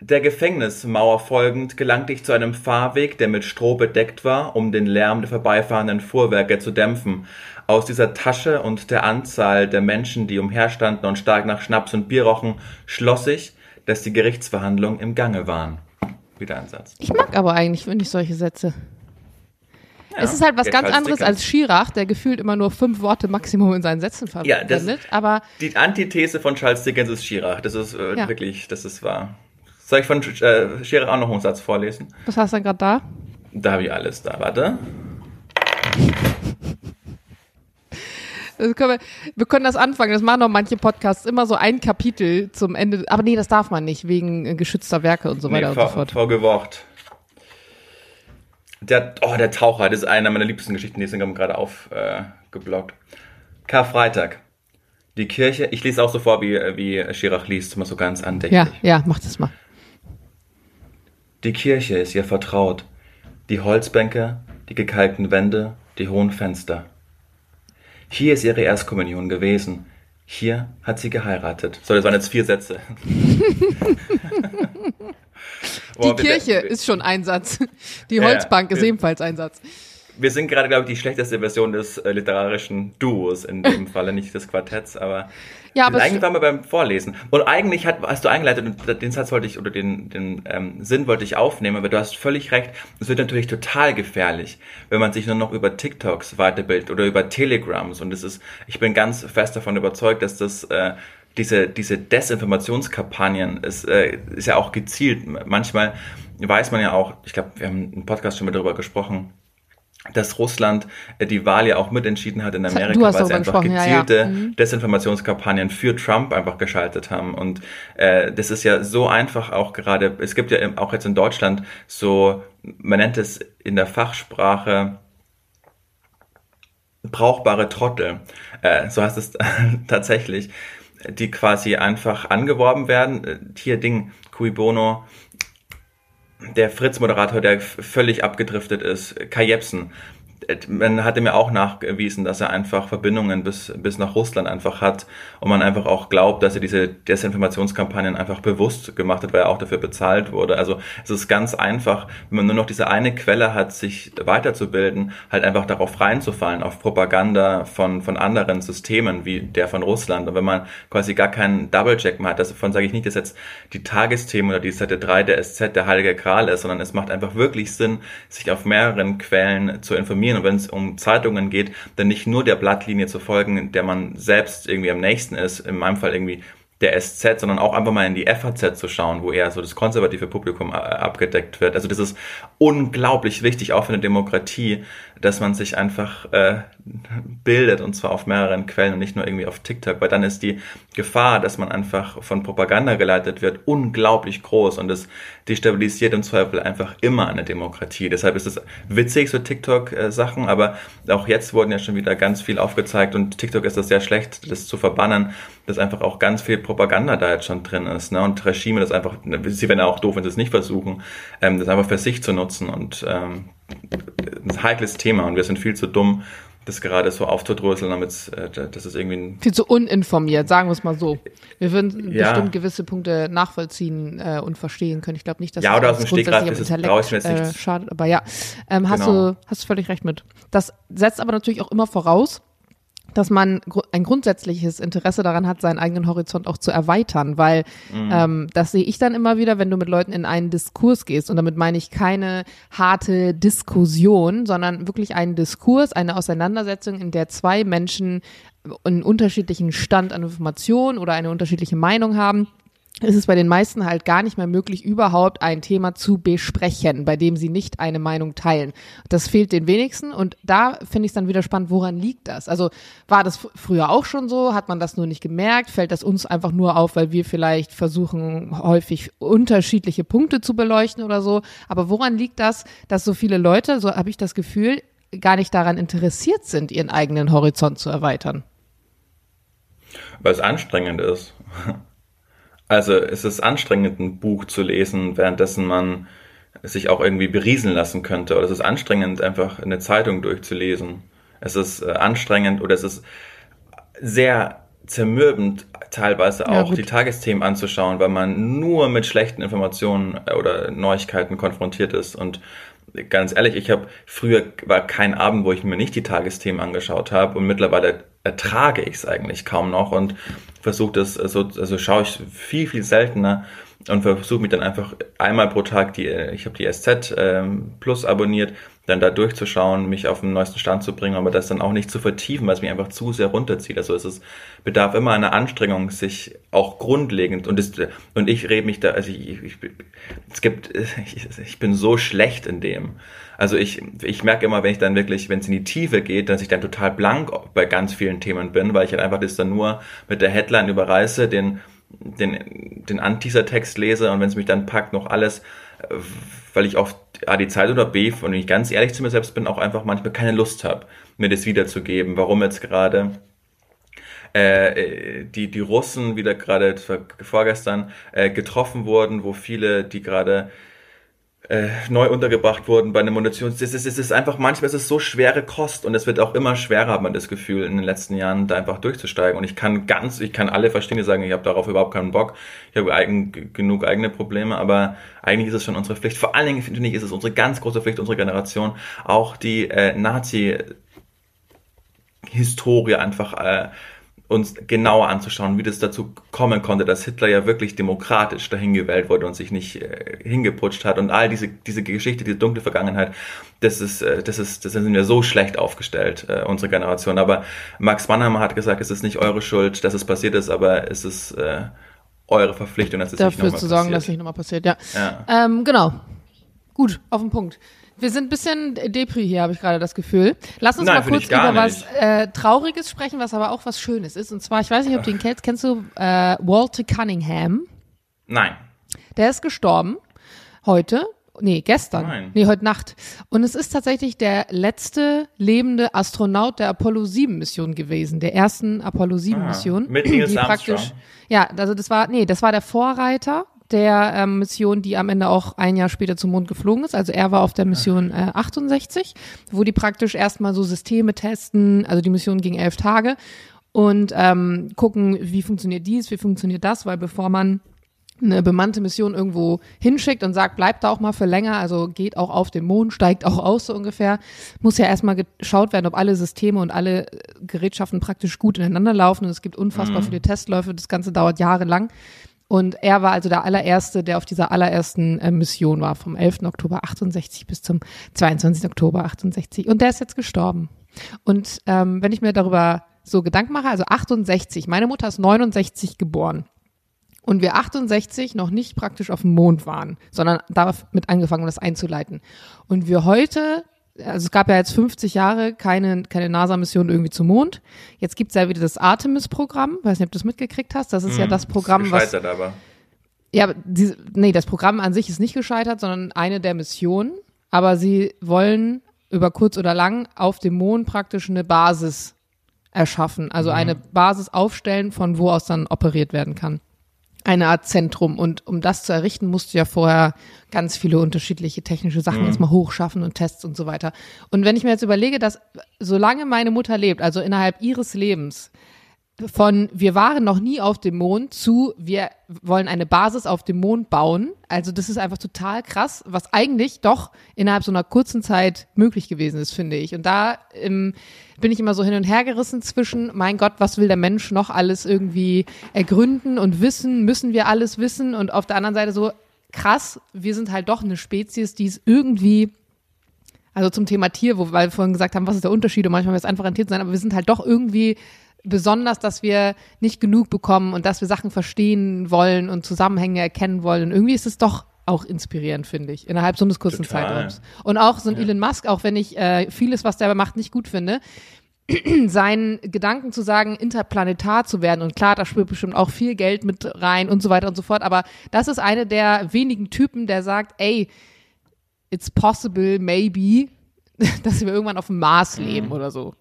Der Gefängnismauer folgend gelangte ich zu einem Fahrweg, der mit Stroh bedeckt war, um den Lärm der vorbeifahrenden Fuhrwerke zu dämpfen. Aus dieser Tasche und der Anzahl der Menschen, die umherstanden und stark nach Schnaps und Bier rochen, schloss ich, dass die Gerichtsverhandlungen im Gange waren. Wieder ein Satz.
Ich mag aber eigentlich nicht solche Sätze.
Ja,
es ist halt was
der
ganz anderes als Schirach, der gefühlt immer nur fünf Worte Maximum in seinen Sätzen
Ja,
verwendet.
das-
aber
Die Antithese von Charles Dickens ist Schirach. Das ist äh,
Ja.
wirklich, das ist wahr. Soll ich von äh, Schirach auch noch einen Satz vorlesen?
was hast du denn gerade da?
Da habe ich alles da. Warte.
Das können wir, wir können das anfangen. Das machen doch manche Podcasts immer so ein Kapitel zum Ende. Aber nee, das darf man nicht, wegen äh, geschützter Werke und so weiter und so
vor,
fort.
vorgeworcht. Der, oh, der Taucher, das ist eine meiner liebsten Geschichten, die sind gerade aufgeblockt. Äh. Karfreitag. Die Kirche, ich lese auch so vor, wie, wie Schirach liest, immer so ganz andächtig.
Ja, ja, mach das mal.
Die Kirche ist ihr vertraut. Die Holzbänke, die gekalkten Wände, die hohen Fenster. Hier ist ihre Erstkommunion gewesen. Hier hat sie geheiratet. So, das waren jetzt vier Sätze.
Die
Boah,
Kirche
wir-
ist schon ein Satz. Die
Ja, ja.
Holzbank ist
Wir-
ebenfalls ein Satz.
Wir sind gerade, glaube ich, die schlechteste Version des äh, literarischen Duos in dem Falle, nicht des Quartetts, aber,
Ja, aber
eigentlich waren wir beim Vorlesen. Und eigentlich hat, hast du eingeleitet und den Satz wollte ich, oder den, den ähm, Sinn wollte ich aufnehmen, aber du hast völlig recht. Es wird natürlich total gefährlich, wenn man sich nur noch über TikToks weiterbildet oder über Telegrams. Und es ist, ich bin ganz fest davon überzeugt, dass das äh, diese, diese Desinformationskampagnen ist, äh, ist ja auch gezielt. Manchmal weiß man ja auch, ich glaube, wir haben im Podcast schon mal darüber gesprochen, dass Russland äh, die Wahl ja auch mitentschieden hat in Amerika, weil sie einfach
gesprochen, ja, ja.
gezielte
Mhm.
Desinformationskampagnen für Trump einfach geschaltet haben. Und äh, das ist ja so einfach auch gerade, es gibt ja auch jetzt in Deutschland so, man nennt es in der Fachsprache brauchbare Trottel, äh, so heißt es tatsächlich, die quasi einfach angeworben werden. Äh, Hier Ding, Cui Bono, der Fritz-Moderator, der völlig abgedriftet ist, Kai Jepsen. Äh, Man hatte mir auch nachgewiesen, dass er einfach Verbindungen bis, bis nach Russland einfach hat und man einfach auch glaubt, dass er diese Desinformationskampagnen einfach bewusst gemacht hat, weil er auch dafür bezahlt wurde. Also es ist ganz einfach, wenn man nur noch diese eine Quelle hat, sich weiterzubilden, halt einfach darauf reinzufallen, auf Propaganda von, von anderen Systemen wie der von Russland. Und wenn man quasi gar keinen Double-Check mehr hat, davon sage ich nicht, dass jetzt die Tagesthemen oder die Seite 3 der SZ der heilige Gral ist, sondern es macht einfach wirklich Sinn, sich auf mehreren Quellen zu informieren. Und wenn es um Zeitungen geht, dann nicht nur der Blattlinie zu folgen, der man selbst irgendwie am nächsten ist, in meinem Fall irgendwie der SZ, sondern auch einfach mal in die FAZ zu schauen, wo eher so das konservative Publikum äh, abgedeckt wird. Also das ist unglaublich wichtig, auch für eine Demokratie, dass man sich einfach äh, bildet und zwar auf mehreren Quellen und nicht nur irgendwie auf TikTok, weil dann ist die Gefahr, dass man einfach von Propaganda geleitet wird, unglaublich groß und es destabilisiert im Zweifel einfach immer eine Demokratie. Deshalb ist es witzig, so TikTok-Sachen, aber auch jetzt wurden ja schon wieder ganz viel aufgezeigt und TikTok ist das sehr schlecht, das zu verbannen, dass einfach auch ganz viel Propaganda da jetzt schon drin ist ne? und Regime das einfach, sie werden auch doof, wenn sie es nicht versuchen, ähm, das einfach für sich zu nutzen und ähm, ein heikles Thema und wir sind viel zu dumm, das gerade so aufzudröseln, damit äh, das ist irgendwie ein
viel zu uninformiert, sagen wir es mal so. Wir würden ja. bestimmt gewisse Punkte nachvollziehen äh, und verstehen können. Ich glaube nicht, dass
ja, oder aus dem Stegreif ist
Intellekt äh, schadet, aber ja, ähm, hast genau. du hast du völlig recht mit. Das setzt aber natürlich auch immer voraus, dass man ein grundsätzliches Interesse daran hat, seinen eigenen Horizont auch zu erweitern, weil mhm. ähm, das sehe ich dann immer wieder, wenn du mit Leuten in einen Diskurs gehst und damit meine ich keine harte Diskussion, sondern wirklich einen Diskurs, eine Auseinandersetzung, in der zwei Menschen einen unterschiedlichen Stand an Informationen oder eine unterschiedliche Meinung haben ist es bei den meisten halt gar nicht mehr möglich, überhaupt ein Thema zu besprechen, bei dem sie nicht eine Meinung teilen. Das fehlt den wenigsten und da finde ich es dann wieder spannend, woran liegt das? Also war das früher auch schon so? Hat man das nur nicht gemerkt? Fällt das uns einfach nur auf, weil wir vielleicht versuchen, häufig unterschiedliche Punkte zu beleuchten oder so? Aber woran liegt das, dass so viele Leute, so habe ich das Gefühl, gar nicht daran interessiert sind, ihren eigenen Horizont zu erweitern?
Weil es anstrengend ist. Also es ist anstrengend, ein Buch zu lesen, währenddessen man sich auch irgendwie berieseln lassen könnte. Oder es ist anstrengend, einfach eine Zeitung durchzulesen. Es ist äh, anstrengend oder es ist sehr zermürbend, teilweise auch ja, die Tagesthemen anzuschauen, weil man nur mit schlechten Informationen äh, oder Neuigkeiten konfrontiert ist. Und ganz ehrlich, ich habe früher war kein Abend, wo ich mir nicht die Tagesthemen angeschaut habe und mittlerweile ertrage ich es eigentlich kaum noch und versuche das, also, also schaue ich viel, viel seltener und versuche mich dann einfach einmal pro Tag die, ich habe die SZ ähm, Plus abonniert, dann da durchzuschauen, mich auf den neuesten Stand zu bringen, aber das dann auch nicht zu vertiefen, weil es mich einfach zu sehr runterzieht. Also es ist, bedarf immer einer Anstrengung, sich auch grundlegend und es, und ich rede mich da, also ich, ich, es gibt, ich, ich bin so schlecht in dem. Also ich, ich merke immer, wenn ich dann wirklich, wenn es in die Tiefe geht, dass ich dann total blank bei ganz vielen Themen bin, weil ich halt einfach das dann nur mit der Headline überreiße, den, den, den Anteaser-Text lese und wenn es mich dann packt, noch alles, weil ich auf A, die Zeit oder B, und wenn ich ganz ehrlich zu mir selbst bin, auch einfach manchmal keine Lust habe, mir das wiederzugeben, warum jetzt gerade? Äh, die, die Russen wieder gerade vorgestern äh, getroffen wurden, wo viele, die gerade äh, neu untergebracht wurden bei einer Munition. Es ist, es ist einfach, manchmal ist es so schwere Kost und es wird auch immer schwerer, hat man das Gefühl, in den letzten Jahren da einfach durchzusteigen. Und ich kann ganz, ich kann alle verstehen, die sagen, ich habe darauf überhaupt keinen Bock, ich habe eigen, genug eigene Probleme, aber eigentlich ist es schon unsere Pflicht. Vor allen Dingen, finde ich, ist es unsere ganz große Pflicht, unsere Generation, auch die äh, Nazi- Historie einfach äh, uns genauer anzuschauen, wie das dazu kommen konnte, dass Hitler ja wirklich demokratisch dahin gewählt wurde und sich nicht äh, hingeputscht hat und all diese diese Geschichte, diese dunkle Vergangenheit, das ist äh, das ist das sind wir so schlecht aufgestellt äh, unsere Generation. Aber Max Mannheimer hat gesagt, es ist nicht eure Schuld, dass es passiert ist, aber es ist äh, eure Verpflichtung, dass es
dafür
nicht nochmal
zu sorgen, passiert. dass es nicht nochmal passiert. Ja, ja. Ähm, genau. Gut, auf den Punkt. Wir sind ein bisschen Depri hier, habe ich gerade das Gefühl. Lass uns
Nein,
mal kurz über was äh, Trauriges sprechen, was aber auch was Schönes ist. Und zwar, ich weiß nicht, ob du ihn kennst. Kennst du äh, Walter Cunningham?
Nein.
Der ist gestorben heute. Nee, gestern.
Nein.
Nee, heute Nacht. Und es ist tatsächlich der letzte lebende Astronaut der Apollo 7 Mission gewesen, der ersten Apollo 7 ah, Mission.
Mit Neil die praktisch,
Ja, also das war, nee, das war der Vorreiter der ähm, Mission, die am Ende auch ein Jahr später zum Mond geflogen ist. Also er war auf der Mission äh, 68, wo die praktisch erstmal so Systeme testen. Also die Mission ging elf Tage und ähm, gucken, wie funktioniert dies, wie funktioniert das, weil bevor man eine bemannte Mission irgendwo hinschickt und sagt, bleibt da auch mal für länger, also geht auch auf den Mond, steigt auch aus so ungefähr, muss ja erstmal geschaut werden, ob alle Systeme und alle Gerätschaften praktisch gut ineinander laufen und es gibt unfassbar mhm. viele Testläufe, das Ganze dauert jahrelang. Und er war also der allererste, der auf dieser allerersten äh, Mission war, vom 11. Oktober 68 bis zum 22. Oktober 68. Und der ist jetzt gestorben. Und ähm, wenn ich mir darüber so Gedanken mache, also 68, meine Mutter ist 69 geboren. Und wir 68 noch nicht praktisch auf dem Mond waren, sondern damit angefangen, das einzuleiten. Und wir heute also es gab ja jetzt 50 Jahre keine, keine NASA-Mission irgendwie zum Mond. Jetzt gibt's ja wieder das Artemis-Programm. Weiß nicht, ob du das mitgekriegt hast. Das ist ja
Hm,
das Programm,
ist
was.
gescheitert aber.
Ja, diese, nee, das Programm an sich ist nicht gescheitert, sondern eine der Missionen. Aber sie wollen über kurz oder lang auf dem Mond praktisch eine Basis erschaffen. Also eine Basis aufstellen, von wo aus dann operiert werden kann. Eine Art Zentrum. Und um das zu errichten, musst du ja vorher ganz viele unterschiedliche technische Sachen erstmal hochschaffen und Tests und so weiter. Und wenn ich mir jetzt überlege, dass solange meine Mutter lebt, also innerhalb ihres Lebens, von wir waren noch nie auf dem Mond zu wir wollen eine Basis auf dem Mond bauen. Also das ist einfach total krass, was eigentlich doch innerhalb so einer kurzen Zeit möglich gewesen ist, finde ich. Und da ähm, bin ich immer so hin und her gerissen zwischen, mein Gott, was will der Mensch noch alles irgendwie ergründen und wissen, müssen wir alles wissen? Und auf der anderen Seite so, krass, wir sind halt doch eine Spezies, die es irgendwie also zum Thema Tier, wo weil wir vorhin gesagt haben, was ist der Unterschied und manchmal wird es einfach ein Tier sein, aber wir sind halt doch irgendwie besonders, dass wir nicht genug bekommen und dass wir Sachen verstehen wollen und Zusammenhänge erkennen wollen. Und irgendwie ist es doch auch inspirierend, finde ich, innerhalb so eines kurzen
Total.
Zeitraums. Und auch so ein Elon Musk, auch wenn ich äh, vieles, was der macht, nicht gut finde, seinen Gedanken zu sagen, interplanetar zu werden. Und klar, da spielt bestimmt auch viel Geld mit rein und so weiter und so fort. Aber das ist eine der wenigen Typen, der sagt, ey, it's possible, maybe, dass wir irgendwann auf dem Mars leben oder so.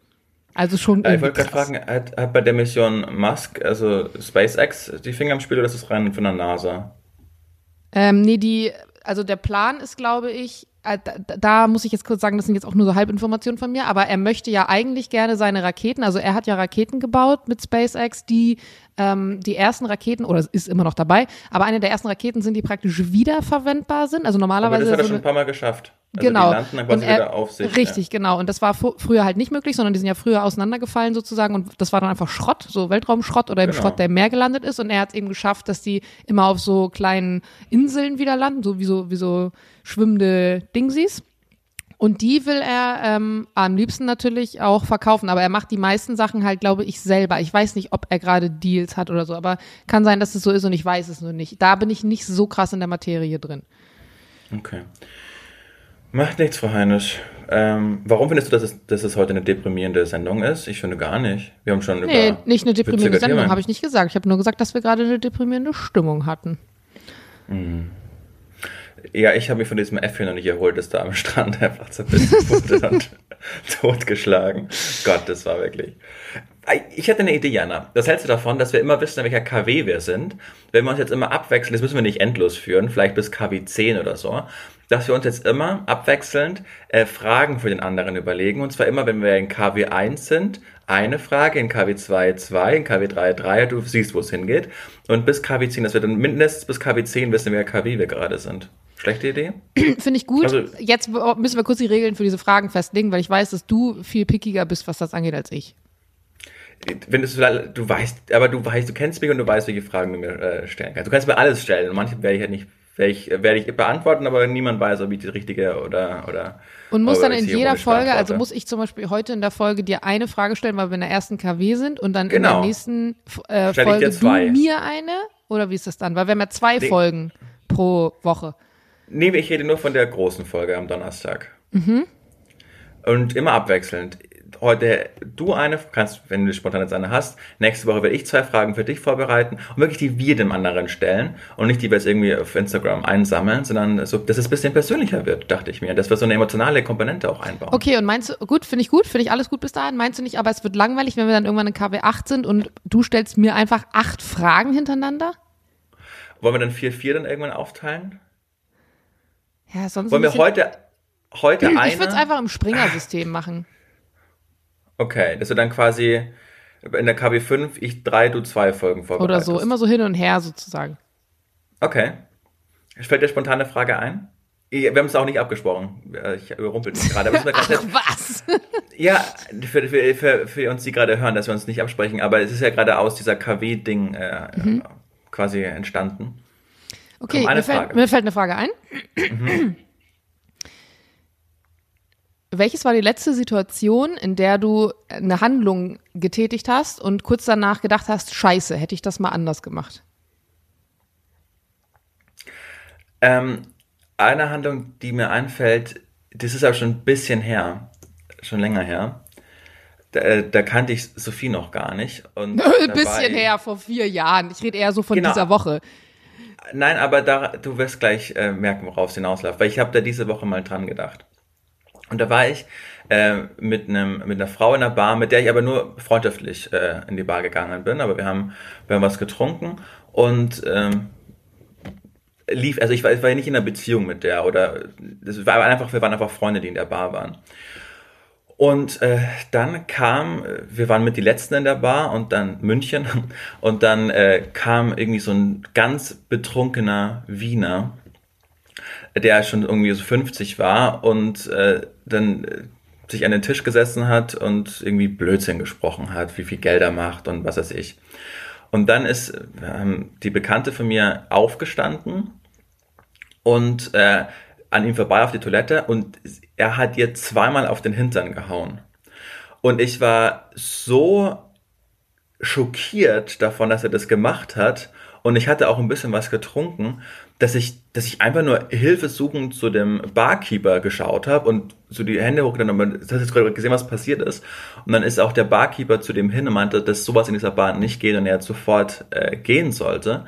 Also schon.
Äh, Ich wollte gerade fragen, hat, hat bei der Mission Musk, also SpaceX, die Finger im Spiel oder ist das rein von der NASA?
Ähm, nee, die, also der Plan ist, glaube ich, äh, da, da muss ich jetzt kurz sagen, das sind jetzt auch nur so Halbinformationen von mir, aber er möchte ja eigentlich gerne seine Raketen, also er hat ja Raketen gebaut mit SpaceX, die ähm, die ersten Raketen, oder ist immer noch dabei, aber eine der ersten Raketen sind, die praktisch wiederverwendbar sind. Also
Aber
normalerweise
das hat er
so
schon ein paar Mal geschafft. Also
genau.
Die landen dann quasi
er-
wieder auf sich.
Richtig, genau. Und das war früher halt nicht möglich, sondern die sind ja früher auseinandergefallen sozusagen und das war dann einfach Schrott, so Weltraumschrott oder im
Genau.
Schrott, der im Meer gelandet ist. Und er hat es eben geschafft, dass die immer auf so kleinen Inseln wieder landen, so wie so, wie so schwimmende Dingsies. Und die will er ähm, am liebsten natürlich auch verkaufen, aber er macht die meisten Sachen halt, glaube ich, selber. Ich weiß nicht, ob er gerade Deals hat oder so, aber kann sein, dass es so ist und ich weiß es nur nicht. Da bin ich nicht so krass in der Materie drin.
Okay. Macht nichts, Frau Heinisch. Ähm, warum findest du, dass es, dass es heute eine deprimierende Sendung ist? Ich finde gar nicht. Wir haben schon
Nee,
über.
nicht eine deprimierende Sendung, habe ich nicht gesagt. Ich habe nur gesagt, dass wir gerade eine deprimierende Stimmung hatten.
Ja, ich habe mich von diesem Äffchen noch nicht erholt, das da am Strand einfach zerbissen wurde und totgeschlagen. Gott, das war wirklich. Ich hätte eine Idee, Jana. Was hältst du davon, dass wir immer wissen, in welcher KW wir sind? Wenn wir uns jetzt immer abwechseln, das müssen wir nicht endlos führen, vielleicht bis KW 10 oder so, dass wir uns jetzt immer abwechselnd äh, Fragen für den anderen überlegen. Und zwar immer, wenn wir in KW 1 sind, eine Frage, in KW 2 2, in KW 3 3, du siehst, wo es hingeht. Und bis KW 10, dass wir dann mindestens bis KW 10 wissen, in welcher KW wir gerade sind. Schlechte Idee?
Finde ich gut.
Also-
Jetzt müssen wir kurz die Regeln für diese Fragen festlegen, weil ich weiß, dass du viel pickiger bist, was das angeht, als ich.
Wenn du, du weißt, aber du weißt, du kennst mich und du weißt, welche Fragen du mir äh, stellen kannst. Du kannst mir alles stellen und manche werde ich ja nicht, werde ich, werde ich beantworten, aber niemand weiß, ob ich die richtige oder oder.
Und muss dann in jeder Folge, also muss ich zum Beispiel heute in der Folge dir eine Frage stellen, weil wir in der ersten KW sind und dann in
Genau.
der nächsten äh, Folge du mir eine? Oder wie ist das dann? Weil wir haben ja zwei
Nee.
Folgen pro Woche.
Nee, ich rede nur von der großen Folge am Donnerstag.
Mhm.
Und immer abwechselnd. Heute du eine, kannst, wenn du spontan jetzt eine hast. Nächste Woche werde ich zwei Fragen für dich vorbereiten und wirklich die wir dem anderen stellen und nicht die wir jetzt irgendwie auf Instagram einsammeln, sondern so, dass es ein bisschen persönlicher wird, dachte ich mir. Dass wir so eine emotionale Komponente auch einbauen.
Okay, und meinst du, gut, finde ich gut, finde ich alles gut bis dahin. Meinst du nicht, aber es wird langweilig, wenn wir dann irgendwann in KW 8 sind und du stellst mir einfach acht Fragen hintereinander?
Wollen wir dann 4-4 dann irgendwann aufteilen?
Ja, sonst
Wollen wir heute, heute eine?
Ich würde es einfach im Springer-System machen.
Okay, dass du dann quasi in der KW5 ich drei, du zwei Folgen
Oder
vorbereitest.
so, immer so hin und her sozusagen.
Okay. Fällt dir spontane Frage ein? Ich- Wir haben es auch nicht abgesprochen. Äh, Ich überrumpel mich gerade. Aber
Ach
gerade-
was?
ja, für, für, für, für uns, die gerade hören, dass wir uns nicht absprechen, aber es ist ja gerade aus dieser KW-Ding äh,
Mhm.
quasi entstanden.
Okay, mir fällt, mir fällt eine Frage ein. Welches war die letzte Situation, in der du eine Handlung getätigt hast und kurz danach gedacht hast, scheiße, hätte ich das mal anders gemacht?
Ähm, eine Handlung, die mir einfällt, das ist aber schon ein bisschen her, schon länger her. Da, äh, da kannte ich Sophie noch gar nicht. Und
ein bisschen her, vor vier Jahren. Ich rede eher so von genau. dieser Woche.
Nein, aber da, du wirst gleich äh, merken, worauf es hinausläuft, weil ich habe da diese Woche mal dran gedacht. Und da war ich äh, mit einem mit einer Frau in der Bar, mit der ich aber nur freundschaftlich äh, in die Bar gegangen bin, aber wir haben wir haben was getrunken und ähm, lief, also ich war, ich war ja nicht in einer Beziehung mit der oder das war einfach, wir waren einfach Freunde, die in der Bar waren. Und äh, dann kam, wir waren mit die Letzten in der Bar und dann München und dann äh, kam irgendwie so ein ganz betrunkener Wiener, der schon irgendwie so 50 war und äh, dann äh, sich an den Tisch gesessen hat und irgendwie Blödsinn gesprochen hat, wie viel Geld er macht und was weiß ich. Und dann ist ähm, die Bekannte von mir aufgestanden und äh, an ihm vorbei auf die Toilette und er hat ihr zweimal auf den Hintern gehauen. Und ich war so schockiert davon, dass er das gemacht hat. Und ich hatte auch ein bisschen was getrunken, dass ich, dass ich einfach nur hilfesuchend zu dem Barkeeper geschaut habe und so die Hände hochgenommen habe. Das hast jetzt gerade gesehen, was passiert ist. Und dann ist auch der Barkeeper zu dem hin und meinte, dass sowas in dieser Bar nicht geht und er sofort äh, gehen sollte.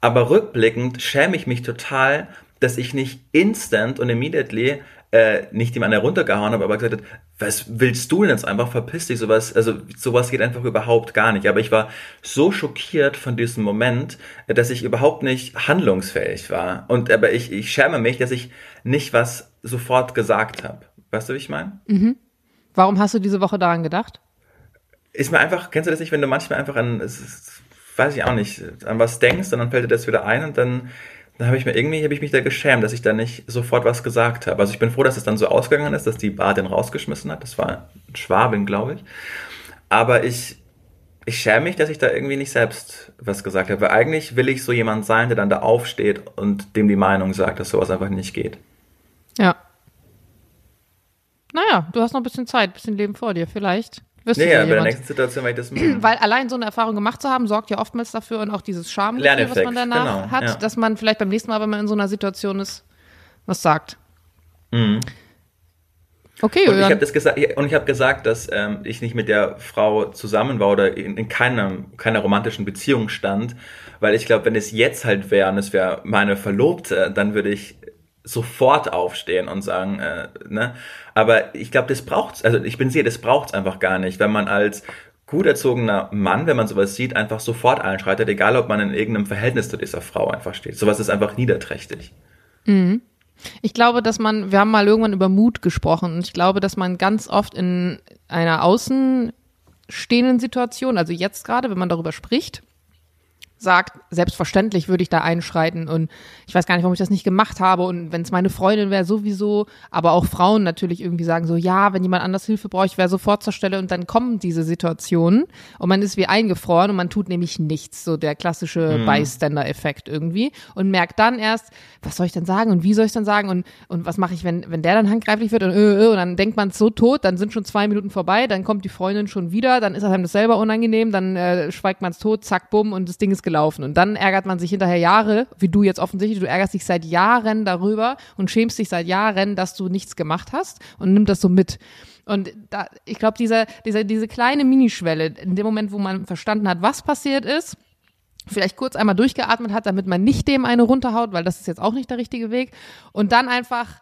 Aber rückblickend schäme ich mich total, dass ich nicht instant und immediately äh, nicht jemand heruntergehauen habe, aber gesagt hat, was willst du denn jetzt einfach, verpiss dich, sowas, also sowas geht einfach überhaupt gar nicht. Aber ich war so schockiert von diesem Moment, dass ich überhaupt nicht handlungsfähig war. Und aber ich, ich schäme mich, dass ich nicht was sofort gesagt habe. Weißt du, wie ich meine?
Mhm. Warum hast du diese Woche daran gedacht?
Ist mir einfach, kennst du das nicht, wenn du manchmal einfach an, ist, weiß ich auch nicht, an was denkst und dann fällt dir das wieder ein und dann da habe ich mir irgendwie habe ich mich da geschämt, dass ich da nicht sofort was gesagt habe. Also ich bin froh, dass es dann so ausgegangen ist, dass die Bar den rausgeschmissen hat. Das war ein Schwabin, glaube ich. Aber ich ich schäme mich, dass ich da irgendwie nicht selbst was gesagt habe. Weil eigentlich will ich so jemand sein, der dann da aufsteht und dem die Meinung sagt, dass sowas einfach nicht geht.
Ja. Naja, du hast noch ein bisschen Zeit, ein bisschen Leben vor dir. Vielleicht
wirst nee, du ja, bei der nächsten Situation werde ich das
machen. Weil allein so eine Erfahrung gemacht zu haben, sorgt ja oftmals dafür und auch dieses Schamgefühl, was man danach genau, hat, ja. dass man vielleicht beim nächsten Mal, wenn man in so einer Situation ist, was sagt.
Mhm. Okay, und ich habe gesagt und ich habe gesagt, dass ähm, ich nicht mit der Frau zusammen war oder in, in keiner, keiner romantischen Beziehung stand, weil ich glaube, wenn es jetzt halt wäre und es wäre meine Verlobte, dann würde ich sofort aufstehen und sagen, äh, ne? Aber ich glaube, das braucht's, also ich bin sicher, das braucht's einfach gar nicht, wenn man als gut erzogener Mann, wenn man sowas sieht, einfach sofort einschreitet, egal ob man in irgendeinem Verhältnis zu dieser Frau einfach steht. Sowas ist einfach niederträchtig.
Mhm. Ich glaube, dass man, wir haben mal irgendwann über Mut gesprochen und ich glaube, dass man ganz oft in einer außenstehenden Situation, also jetzt gerade, wenn man darüber spricht, sagt, selbstverständlich würde ich da einschreiten und ich weiß gar nicht, warum ich das nicht gemacht habe und wenn es meine Freundin wäre, sowieso, aber auch Frauen natürlich irgendwie sagen so, ja, wenn jemand anders Hilfe braucht, ich wäre sofort zur Stelle und dann kommen diese Situationen und man ist wie eingefroren und man tut nämlich nichts, so der klassische mhm. Bystander-Effekt irgendwie und merkt dann erst, was soll ich denn sagen und wie soll ich dann sagen und, und was mache ich, wenn, wenn der dann handgreiflich wird und, äh, äh, und dann denkt man so tot, dann sind schon zwei Minuten vorbei, dann kommt die Freundin schon wieder, dann ist einem das selber unangenehm, dann äh, schweigt man es tot, zack, bumm und das Ding ist gelaufen gelaufen. Und dann ärgert man sich hinterher Jahre, wie du jetzt offensichtlich, du ärgerst dich seit Jahren darüber und schämst dich seit Jahren, dass du nichts gemacht hast und nimm das so mit. Und da, ich glaube, diese, diese, diese kleine Minischwelle, in dem Moment, wo man verstanden hat, was passiert ist, vielleicht kurz einmal durchgeatmet hat, damit man nicht dem eine runterhaut, weil das ist jetzt auch nicht der richtige Weg. Und dann einfach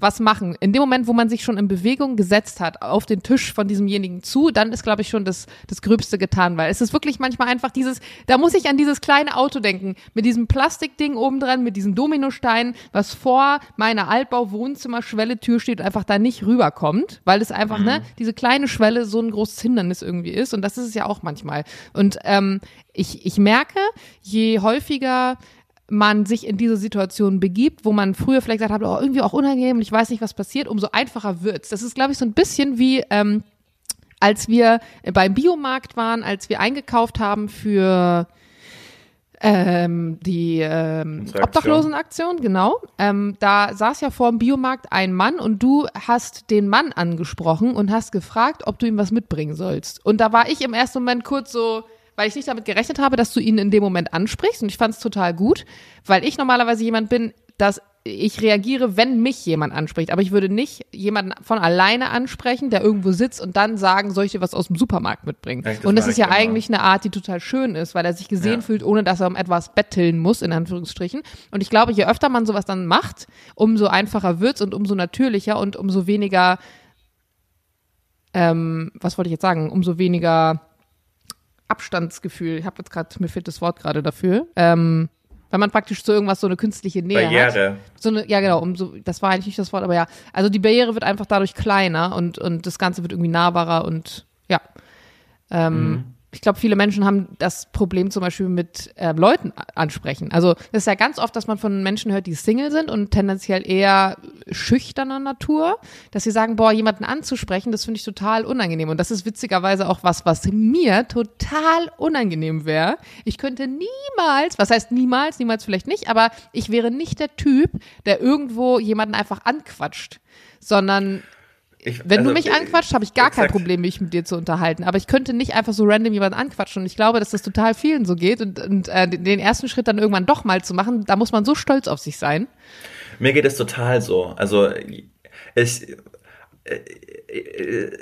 was machen. In dem Moment, wo man sich schon in Bewegung gesetzt hat, auf den Tisch von diesemjenigen zu, dann ist, glaube ich, schon das, das Gröbste getan, weil es ist wirklich manchmal einfach dieses, da muss ich an dieses kleine Auto denken, mit diesem Plastikding oben dran, mit diesen Dominosteinen, was vor meiner Altbau-Wohnzimmer-Schwelle-Tür steht und einfach da nicht rüberkommt, weil es einfach, ne, mhm. ne, diese kleine Schwelle so ein großes Hindernis irgendwie ist und das ist es ja auch manchmal. Und ähm, ich, ich merke, je häufiger man sich in diese Situation begibt, wo man früher vielleicht gesagt hat, oh, irgendwie auch unangenehm, ich weiß nicht, was passiert, umso einfacher wird's. Das ist, glaube ich, so ein bisschen wie ähm, als wir beim Biomarkt waren, als wir eingekauft haben für ähm, die ähm, Obdachlosenaktion, genau. Ähm, da saß ja vor dem Biomarkt ein Mann und du hast den Mann angesprochen und hast gefragt, ob du ihm was mitbringen sollst. Und da war ich im ersten Moment kurz so, weil ich nicht damit gerechnet habe, dass du ihn in dem Moment ansprichst und ich fand es total gut, weil ich normalerweise jemand bin, dass ich reagiere, wenn mich jemand anspricht, aber ich würde nicht jemanden von alleine ansprechen, der irgendwo sitzt und dann sagen, soll ich dir was aus dem Supermarkt mitbringen?
Echt, das
und das ist ja
immer.
eigentlich eine Art, die total schön ist, weil er sich gesehen
Ja.
fühlt, ohne dass er um etwas betteln muss, in Anführungsstrichen. Und ich glaube, je öfter man sowas dann macht, umso einfacher wird's und umso natürlicher und umso weniger, ähm, was wollte ich jetzt sagen, umso weniger Abstandsgefühl. Ich habe jetzt gerade, mir fehlt das Wort gerade dafür. Ähm, weil man praktisch zu irgendwas so eine künstliche Nähe hat.
Barriere.
So eine, ja, genau, um so, das war eigentlich nicht das Wort, aber ja. Also die Barriere wird einfach dadurch kleiner und, und das Ganze wird irgendwie nahbarer und ja. Ähm, Ich glaube, viele Menschen haben das Problem zum Beispiel mit ähm, Leuten ansprechen. Also das ist ja ganz oft, dass man von Menschen hört, die Single sind und tendenziell eher schüchterner Natur, dass sie sagen, boah, jemanden anzusprechen, das finde ich total unangenehm. Und das ist witzigerweise auch was, was mir total unangenehm wäre. Ich könnte niemals, was heißt niemals, niemals vielleicht nicht, aber ich wäre nicht der Typ, der irgendwo jemanden einfach anquatscht, sondern
Ich,
wenn du
also,
mich
äh,
anquatscht, habe ich gar kein
exakt.
Problem, mich mit dir zu unterhalten. Aber ich könnte nicht einfach so random jemanden anquatschen. Und ich glaube, dass das total vielen so geht. Und, und äh, den ersten Schritt dann irgendwann doch mal zu machen, da muss man so stolz auf sich sein.
Mir geht es total so. Also ich,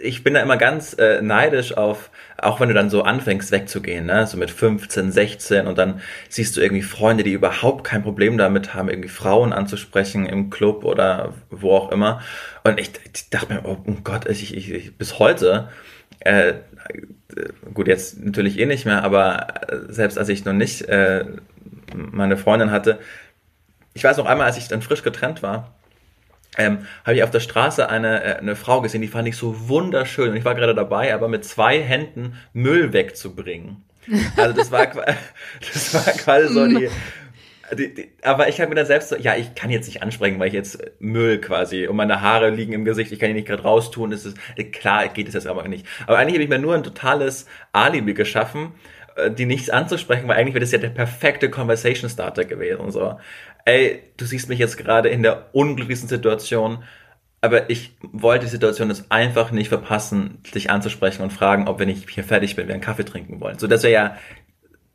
ich bin da immer ganz äh, neidisch auf, auch wenn du dann so anfängst wegzugehen, ne? so mit 15, 16 und dann siehst du irgendwie Freunde, die überhaupt kein Problem damit haben, irgendwie Frauen anzusprechen im Club oder wo auch immer. Und ich, ich dachte mir, oh, Gott, ich, ich, ich, bis heute, äh, gut, jetzt natürlich eh nicht mehr, aber äh, selbst als ich noch nicht äh, meine Freundin hatte, ich weiß noch einmal, als ich dann frisch getrennt war, ähm, habe ich auf der Straße eine, äh, eine Frau gesehen, die fand ich so wunderschön. Und ich war gerade dabei, aber mit zwei Händen Müll wegzubringen. Also das war, das war quasi so die, die, die aber ich habe mir dann selbst so, ja, ich kann jetzt nicht ansprechen, weil ich jetzt Müll quasi und meine Haare liegen im Gesicht, ich kann die nicht gerade raustun. Das ist, klar geht es jetzt aber nicht. Aber eigentlich habe ich mir nur ein totales Alibi geschaffen, äh, die nichts anzusprechen, weil eigentlich wäre das ja der perfekte Conversation Starter gewesen. So, ey, du siehst mich jetzt gerade in der unglücklichsten Situation, aber ich wollte die Situation jetzt einfach nicht verpassen, dich anzusprechen und fragen, ob wenn ich hier fertig bin, wir einen Kaffee trinken wollen. So, das wäre ja,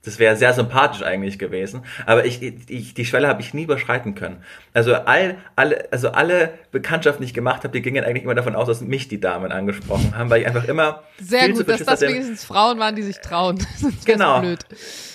das wäre sehr sympathisch eigentlich gewesen. Aber ich, ich die Schwelle habe ich nie überschreiten können. Also all, alle, also alle Bekanntschaften, die ich gemacht habe, die gingen eigentlich immer davon aus, dass mich die Damen angesprochen haben, weil ich einfach immer
Sehr
viel zu
gut, dass
verschüchtert
das wenigstens Frauen waren, die sich trauen. Wär's
Genau.
blöd.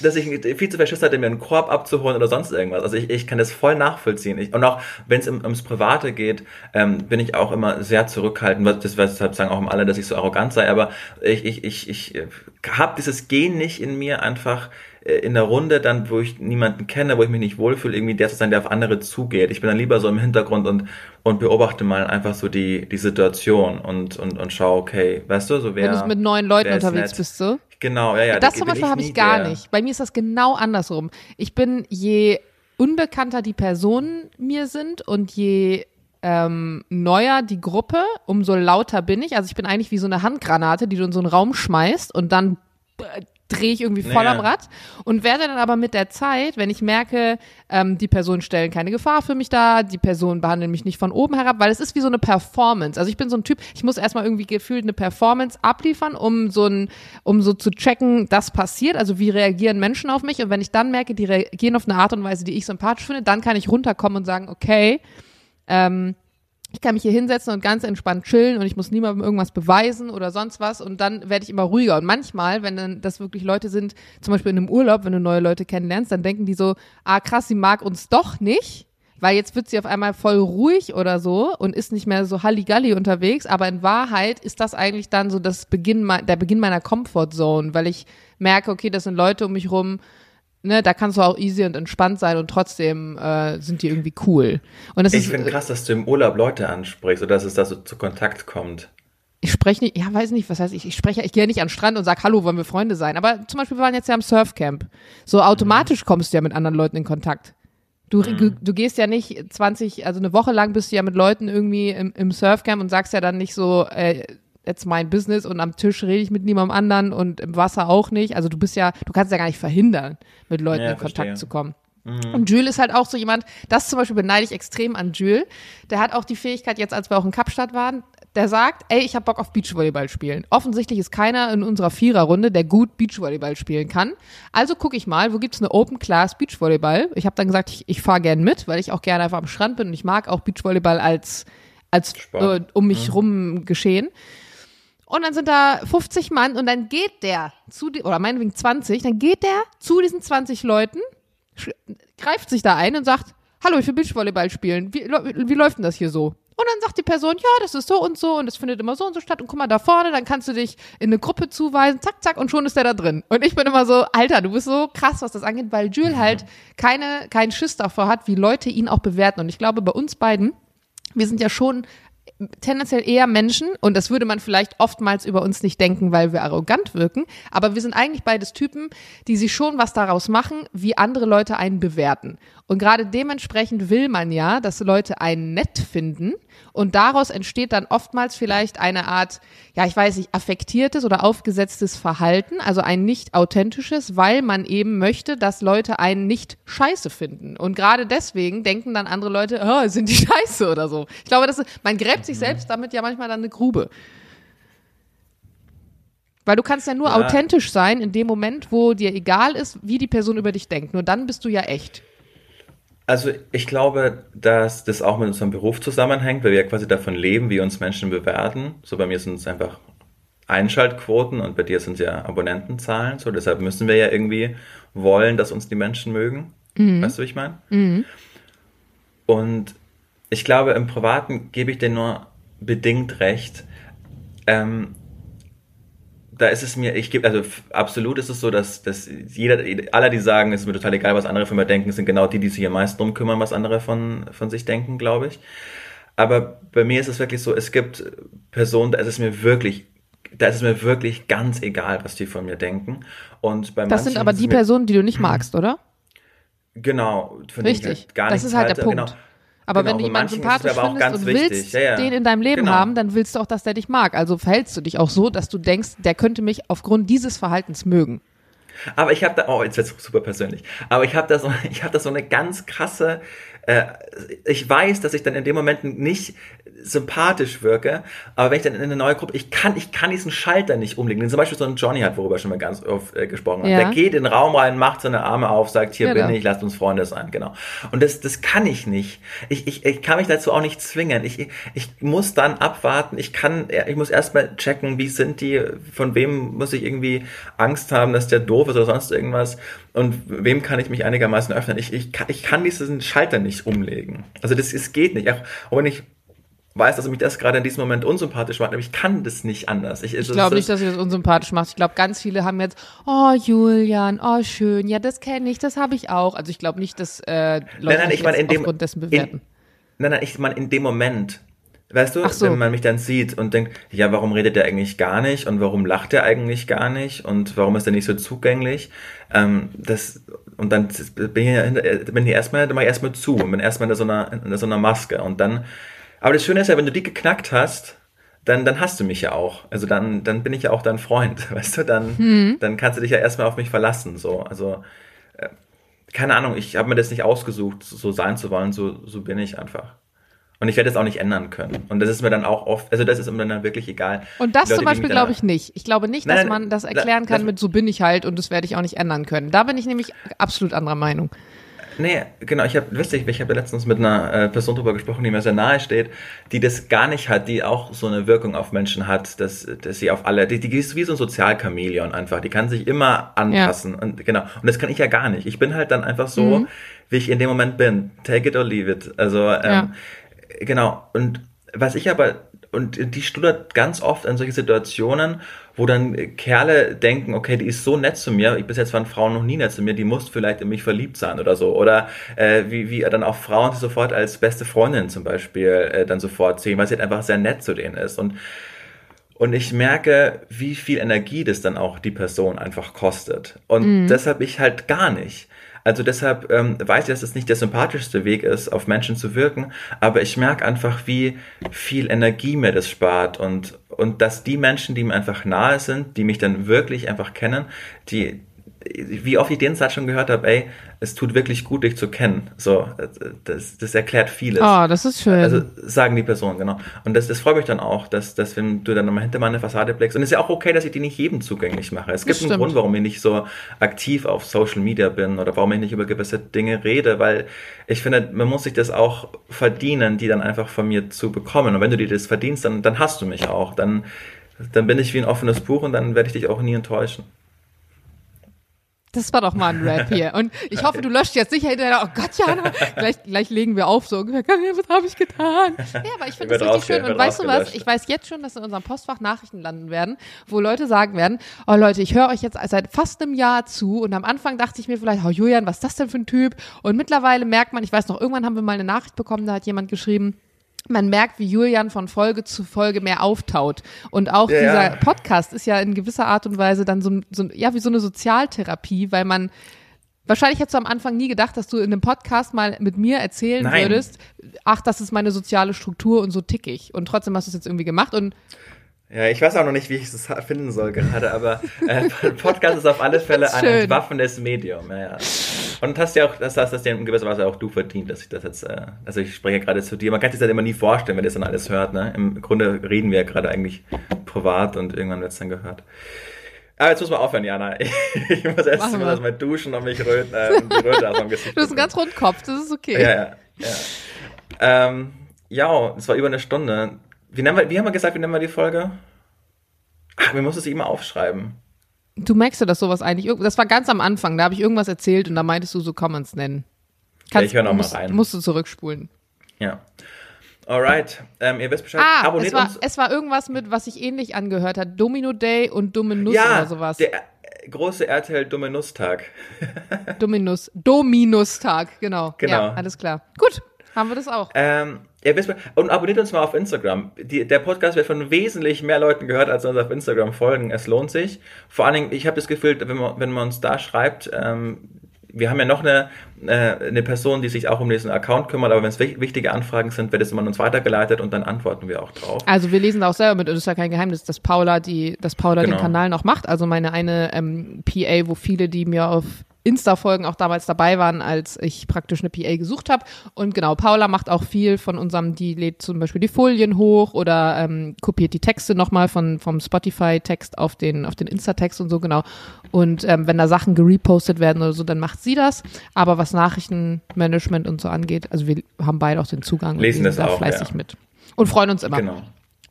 dass ich viel zu verschissen hatte, mir einen Korb abzuholen oder sonst irgendwas. Also ich, ich kann das voll nachvollziehen. Ich, und auch wenn es um, ums Private geht, ähm, bin ich auch immer sehr zurückhaltend. Das weshalb sagen auch immer alle, dass ich so arrogant sei. Aber ich, ich, ich, ich äh, habe dieses Gen nicht in mir, einfach in der Runde, dann, wo ich niemanden kenne, wo ich mich nicht wohlfühle, irgendwie der zu sein, der auf andere zugeht. Ich bin dann lieber so im Hintergrund und, und beobachte mal einfach so die, die Situation und, und, und schaue, okay, weißt du, so wer.
Wenn du mit neuen Leuten unterwegs
nett?
bist, so.
Genau, ja, ja.
das
da
zum Beispiel habe ich gar
der-
nicht. Bei mir ist das genau andersrum. Ich bin, je unbekannter die Personen mir sind und je ähm, neuer die Gruppe, umso lauter bin ich. Also ich bin eigentlich wie so eine Handgranate, die du in so einen Raum schmeißt und dann äh, drehe ich irgendwie voll
Ja.
am Rad und werde dann aber mit der Zeit, wenn ich merke, ähm, die Personen stellen keine Gefahr für mich dar, die Personen behandeln mich nicht von oben herab, weil es ist wie so eine Performance. Also ich bin so ein Typ, ich muss erstmal irgendwie gefühlt eine Performance abliefern, um so ein, um so zu checken, das passiert, also wie reagieren Menschen auf mich und wenn ich dann merke, die reagieren auf eine Art und Weise, die ich sympathisch finde, dann kann ich runterkommen und sagen, okay, ähm, ich kann mich hier hinsetzen und ganz entspannt chillen und ich muss niemandem irgendwas beweisen oder sonst was und dann werde ich immer ruhiger. Und manchmal, wenn dann das wirklich Leute sind, zum Beispiel in einem Urlaub, wenn du neue Leute kennenlernst, dann denken die so, ah krass, sie mag uns doch nicht, weil jetzt wird sie auf einmal voll ruhig oder so und ist nicht mehr so Halligalli unterwegs, aber in Wahrheit ist das eigentlich dann so das Beginn, der Beginn meiner Comfortzone, weil ich merke, okay, das sind Leute um mich rum, ne, da kannst du auch easy und entspannt sein und trotzdem äh, sind die irgendwie cool. Und das
Ich finde krass, dass du im Urlaub Leute ansprichst oder dass es da so zu Kontakt kommt.
ich spreche nicht, ja, weiß nicht, was heißt ich, ich spreche, ich gehe nicht an den Strand und sag, hallo, wollen wir Freunde sein. Aber zum Beispiel, wir waren jetzt ja am Surfcamp. So automatisch kommst du ja mit anderen Leuten in Kontakt. Du, du, du gehst ja nicht 20, also eine Woche lang bist du ja mit Leuten irgendwie im, im Surfcamp und sagst ja dann nicht so, äh, jetzt mein Business und am Tisch rede ich mit niemandem anderen und im Wasser auch nicht. Also du bist ja, du kannst ja gar nicht verhindern, mit Leuten
Ja,
in Kontakt
verstehe.
zu kommen. Und Jules ist halt auch so jemand, das zum Beispiel beneide ich extrem an Jules. Der hat auch die Fähigkeit, jetzt als wir auch in Kapstadt waren, der sagt, ey, ich hab Bock auf Beachvolleyball spielen. Offensichtlich ist keiner in unserer Viererrunde, der gut Beachvolleyball spielen kann. Also gucke ich mal, wo gibt's eine Open Class Beachvolleyball? Ich habe dann gesagt, ich, ich fahre gern mit, weil ich auch gerne einfach am Strand bin und ich mag auch Beachvolleyball als als äh, um mich mhm. rum geschehen. Und dann sind da 50 Mann und dann geht der zu, die, oder meinetwegen 20, dann geht der zu diesen 20 Leuten, greift sich da ein und sagt, hallo, ich will Beachvolleyball spielen. Wie, wie läuft denn das hier so? Und dann sagt die Person, ja, das ist so und so und das findet immer so und so statt und guck mal da vorne, dann kannst du dich in eine Gruppe zuweisen, zack, zack und schon ist der da drin. Und ich bin immer so, Alter, du bist so krass, was das angeht, weil Jules halt keine, keinen Schiss davor hat, wie Leute ihn auch bewerten. Und ich glaube, bei uns beiden, wir sind ja schon tendenziell eher Menschen und das würde man vielleicht oftmals über uns nicht denken, weil wir arrogant wirken, aber wir sind eigentlich beides Typen, die sich schon was daraus machen, wie andere Leute einen bewerten. Und gerade dementsprechend will man ja, dass Leute einen nett finden und daraus entsteht dann oftmals vielleicht eine Art, ja, ich weiß nicht, affektiertes oder aufgesetztes Verhalten, also ein nicht authentisches, weil man eben möchte, dass Leute einen nicht scheiße finden. Und gerade deswegen denken dann andere Leute, oh, sind die scheiße oder so. Ich glaube, das ist, man gräbt sich selbst damit ja manchmal dann eine Grube. Weil du kannst ja nur ja. authentisch sein in dem Moment, wo dir egal ist, wie die Person über dich denkt. Nur dann bist du ja echt.
Also ich glaube, dass das auch mit unserem Beruf zusammenhängt, weil wir ja quasi davon leben, wie uns Menschen bewerten. So bei mir sind es einfach Einschaltquoten und bei dir sind es ja Abonnentenzahlen. So deshalb müssen wir ja irgendwie wollen, dass uns die Menschen mögen. Mhm. Weißt du, wie ich meine? Mhm. Und ich glaube, im Privaten gebe ich dir nur bedingt recht. Ähm, da ist es mir, ich gebe, also absolut ist es so, dass, dass jeder, alle, die sagen, es ist mir total egal, was andere von mir denken, sind genau die, die sich am meisten drum kümmern, was andere von, von sich denken, glaube ich. Aber bei mir ist es wirklich so, es gibt Personen, da ist es mir wirklich, da ist es mir wirklich ganz egal, was die von mir denken. Und bei
das sind aber die Personen, die du nicht magst, oder?
Genau.
Richtig. Gar das ist halt der Punkt. Genau. Aber genau, wenn du jemanden sympathisch findest und willst ja, ja. den in deinem Leben genau. haben, dann willst du auch, dass der dich mag. Also verhältst du dich auch so, dass du denkst, der könnte mich aufgrund dieses Verhaltens mögen.
Aber ich habe da, oh, jetzt wird's super persönlich. Aber ich habe da so, ich habe da so eine ganz krasse ich weiß, dass ich dann in dem Moment nicht sympathisch wirke, aber wenn ich dann in eine neue Gruppe, ich kann, ich kann diesen Schalter nicht umlegen. Den zum Beispiel so ein Johnny hat, worüber schon mal ganz oft äh, gesprochen hat. Ja. Der geht in den Raum rein, macht seine Arme auf, sagt, hier genau. bin ich, lasst uns Freunde sein, genau. Und das, das kann ich nicht. Ich, ich, ich kann mich dazu auch nicht zwingen. Ich, ich muss dann abwarten. Ich kann, ich muss erstmal checken, wie sind die, von wem muss ich irgendwie Angst haben, dass der doof ist oder sonst irgendwas und wem kann ich mich einigermaßen öffnen. Ich, ich, kann, ich kann diesen Schalter nicht umlegen. Also das, das geht nicht. Auch, auch wenn ich weiß, dass mich das gerade in diesem Moment unsympathisch macht, aber ich kann das nicht anders.
Ich, ich glaube nicht, dass ihr das unsympathisch macht. Ich glaube, ganz viele haben jetzt, oh Julian, oh schön, ja, das kenne ich, das habe ich auch. Also ich glaube nicht, dass äh, Leute
nein, nein, ich mein, in dem,
aufgrund dessen bewerten.
In, nein, nein, ich meine in dem Moment, Weißt du, so. wenn man mich dann sieht und denkt, ja, warum redet der eigentlich gar nicht und warum lacht er eigentlich gar nicht und warum ist er nicht so zugänglich? Ähm, das, und dann bin ich, ja, bin ich erstmal, dann mache ich erstmal zu und bin erstmal in so einer, in so einer Maske und dann, aber das Schöne ist ja, wenn du die geknackt hast, dann, dann hast du mich ja auch. Also dann, dann bin ich ja auch dein Freund, weißt du, dann, hm. dann kannst du dich ja erstmal auf mich verlassen, so, also, äh, keine Ahnung, ich habe mir das nicht ausgesucht, so sein zu wollen, so, so bin ich einfach. Und ich werde es auch nicht ändern können. Und das ist mir dann auch oft, also das ist mir dann wirklich egal.
Und das Leute, zum Beispiel glaube ich nicht. Ich glaube nicht, dass nein, man das erklären kann mit so bin ich halt und das werde ich auch nicht ändern können. Da bin ich nämlich absolut anderer Meinung.
Nee, genau. Ich habe, wisst ihr, ich habe ja letztens mit einer äh, Person drüber gesprochen, die mir sehr nahe steht, die das gar nicht hat, die auch so eine Wirkung auf Menschen hat, dass, dass sie auf alle, die, die ist wie so ein Sozialchamäleon einfach. Die kann sich immer anpassen. Ja. Und genau. Und das kann ich ja gar nicht. Ich bin halt dann einfach so, mhm. wie ich in dem Moment bin. Take it or leave it. Also ähm, ja Genau. Und was ich aber, und die studert ganz oft an solche Situationen, wo dann Kerle denken, okay, die ist so nett zu mir, ich bis jetzt waren Frauen noch nie nett zu mir, die muss vielleicht in mich verliebt sein oder so. Oder äh, wie, wie dann auch Frauen sofort als beste Freundin zum Beispiel äh, dann sofort sehen, weil sie halt einfach sehr nett zu denen ist. Und und ich merke, wie viel Energie das dann auch die Person einfach kostet. Und mhm. deshalb ich halt gar nicht. Also deshalb ähm, weiß ich, dass es nicht der sympathischste Weg ist, auf Menschen zu wirken, aber ich merke einfach, wie viel Energie mir das spart und, und dass die Menschen, die mir einfach nahe sind, die mich dann wirklich einfach kennen, die, wie oft ich den Satz schon gehört habe, ey, es tut wirklich gut, dich zu kennen. So, das, das erklärt vieles.
Oh, das ist schön.
Also sagen die Personen, genau. Und das, das freut mich dann auch, dass, dass wenn du dann nochmal hinter meine Fassade blickst. Und es ist ja auch okay, dass ich die nicht jedem zugänglich mache. Es gibt einen Grund, warum ich nicht so aktiv auf Social Media bin oder warum ich nicht über gewisse Dinge rede, weil ich finde, man muss sich das auch verdienen, die dann einfach von mir zu bekommen. Und wenn du dir das verdienst, dann, dann hast du mich auch. Dann, dann bin ich wie ein offenes Buch und dann werde ich dich auch nie enttäuschen.
Das war doch mal ein Rap hier. Und ich hoffe, du löscht jetzt sicher hinterher, oh Gott, Jana, gleich, gleich legen wir auf, so ungefähr, was habe ich getan? Ja, aber ich finde das richtig schön. Und weißt du was? Ich weiß jetzt schon, dass in unserem Postfach Nachrichten landen werden, wo Leute sagen werden, oh Leute, ich höre euch jetzt seit fast einem Jahr zu und am Anfang dachte ich mir vielleicht, oh Julian, was ist das denn für ein Typ? Und mittlerweile merkt man, ich weiß noch, irgendwann haben wir mal eine Nachricht bekommen, da hat jemand geschrieben, man merkt, wie Julian von Folge zu Folge mehr auftaut. Und auch ja, dieser Podcast ist ja in gewisser Art und Weise dann so, so, ja, wie so eine Sozialtherapie, weil man Wahrscheinlich hättest du am Anfang nie gedacht, dass du in einem Podcast mal mit mir erzählen Nein. würdest, ach, das ist meine soziale Struktur und so tick ich. Und trotzdem hast du es jetzt irgendwie gemacht und
ja, ich weiß auch noch nicht, wie ich es finden soll gerade, aber äh, Podcast ist auf alle Fälle ein entwaffnetes Medium. Ja, ja. Und hast ja auch, das hast das ja in gewisser Weise auch du verdient, dass ich das jetzt, äh, also ich spreche gerade zu dir. Man kann sich das immer nie vorstellen, wenn das dann alles hört. Ne? Im Grunde reden wir ja gerade eigentlich privat und irgendwann wird es dann gehört. Aber jetzt muss man aufhören, Jana. Ich muss erst mal mal duschen und mich röten, äh, die Röte aus
dem Gesicht. Du hast einen ganz runden Kopf, das ist okay.
Ja, ja. Ja, ähm, ja es war über eine Stunde. Wie, nennen wir, wie haben wir gesagt, wie nennen wir die Folge? Ach, wir müssen es immer aufschreiben.
Du merkst ja, dass sowas eigentlich, das war ganz am Anfang, da habe ich irgendwas erzählt und da meintest du, so kann man es nennen.
Kannst, ja, ich höre nochmal rein.
Musst du zurückspulen.
Ja. Alright, ähm, ihr wisst Bescheid.
Ah, Abonniert es war, uns. Es war irgendwas mit, was sich ähnlich angehört hat. Domino Day und Dominus ja, oder sowas.
Der äh, große RTL Dominus-Tag.
Dominus. Dominus-Tag, genau. Genau. Ja, alles klar. Gut, haben wir das auch.
Ähm, ja, und abonniert uns mal auf Instagram. Die, der Podcast wird von wesentlich mehr Leuten gehört, als uns auf Instagram folgen. Es lohnt sich. Vor allen Dingen, ich habe das Gefühl, wenn man, wenn man uns da schreibt, ähm, wir haben ja noch eine, äh, eine Person, die sich auch um diesen Account kümmert, aber wenn es wichtige Anfragen sind, wird es immer an uns weitergeleitet und dann antworten wir auch drauf.
Also wir lesen auch selber mit, und es ist ja kein Geheimnis, dass Paula die, dass Paula genau. den Kanal noch macht. Also meine eine ähm, PA, wo viele, die mir auf Insta-Folgen auch damals dabei waren, als ich praktisch eine PA gesucht habe. Und genau, Paula macht auch viel von unserem, die lädt zum Beispiel die Folien hoch oder ähm, kopiert die Texte nochmal von, vom Spotify-Text auf den, auf den Insta-Text und so, genau. Und ähm, wenn da Sachen gerepostet werden oder so, dann macht sie das. Aber was Nachrichtenmanagement und so angeht, also wir haben beide auch den Zugang.
Lesen das da auch,
fleißig ja. mit. Und freuen uns immer.
Genau.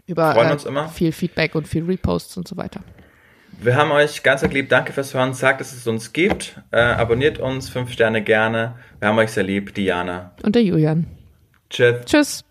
Über äh, viel Feedback und viel Reposts und so weiter.
Wir haben euch ganz lieb. Danke fürs Hören. Sagt, dass es uns gibt. Äh, abonniert uns. Fünf Sterne gerne. Wir haben euch sehr lieb. Diana.
Und der Julian.
Tschüss.
Tschüss.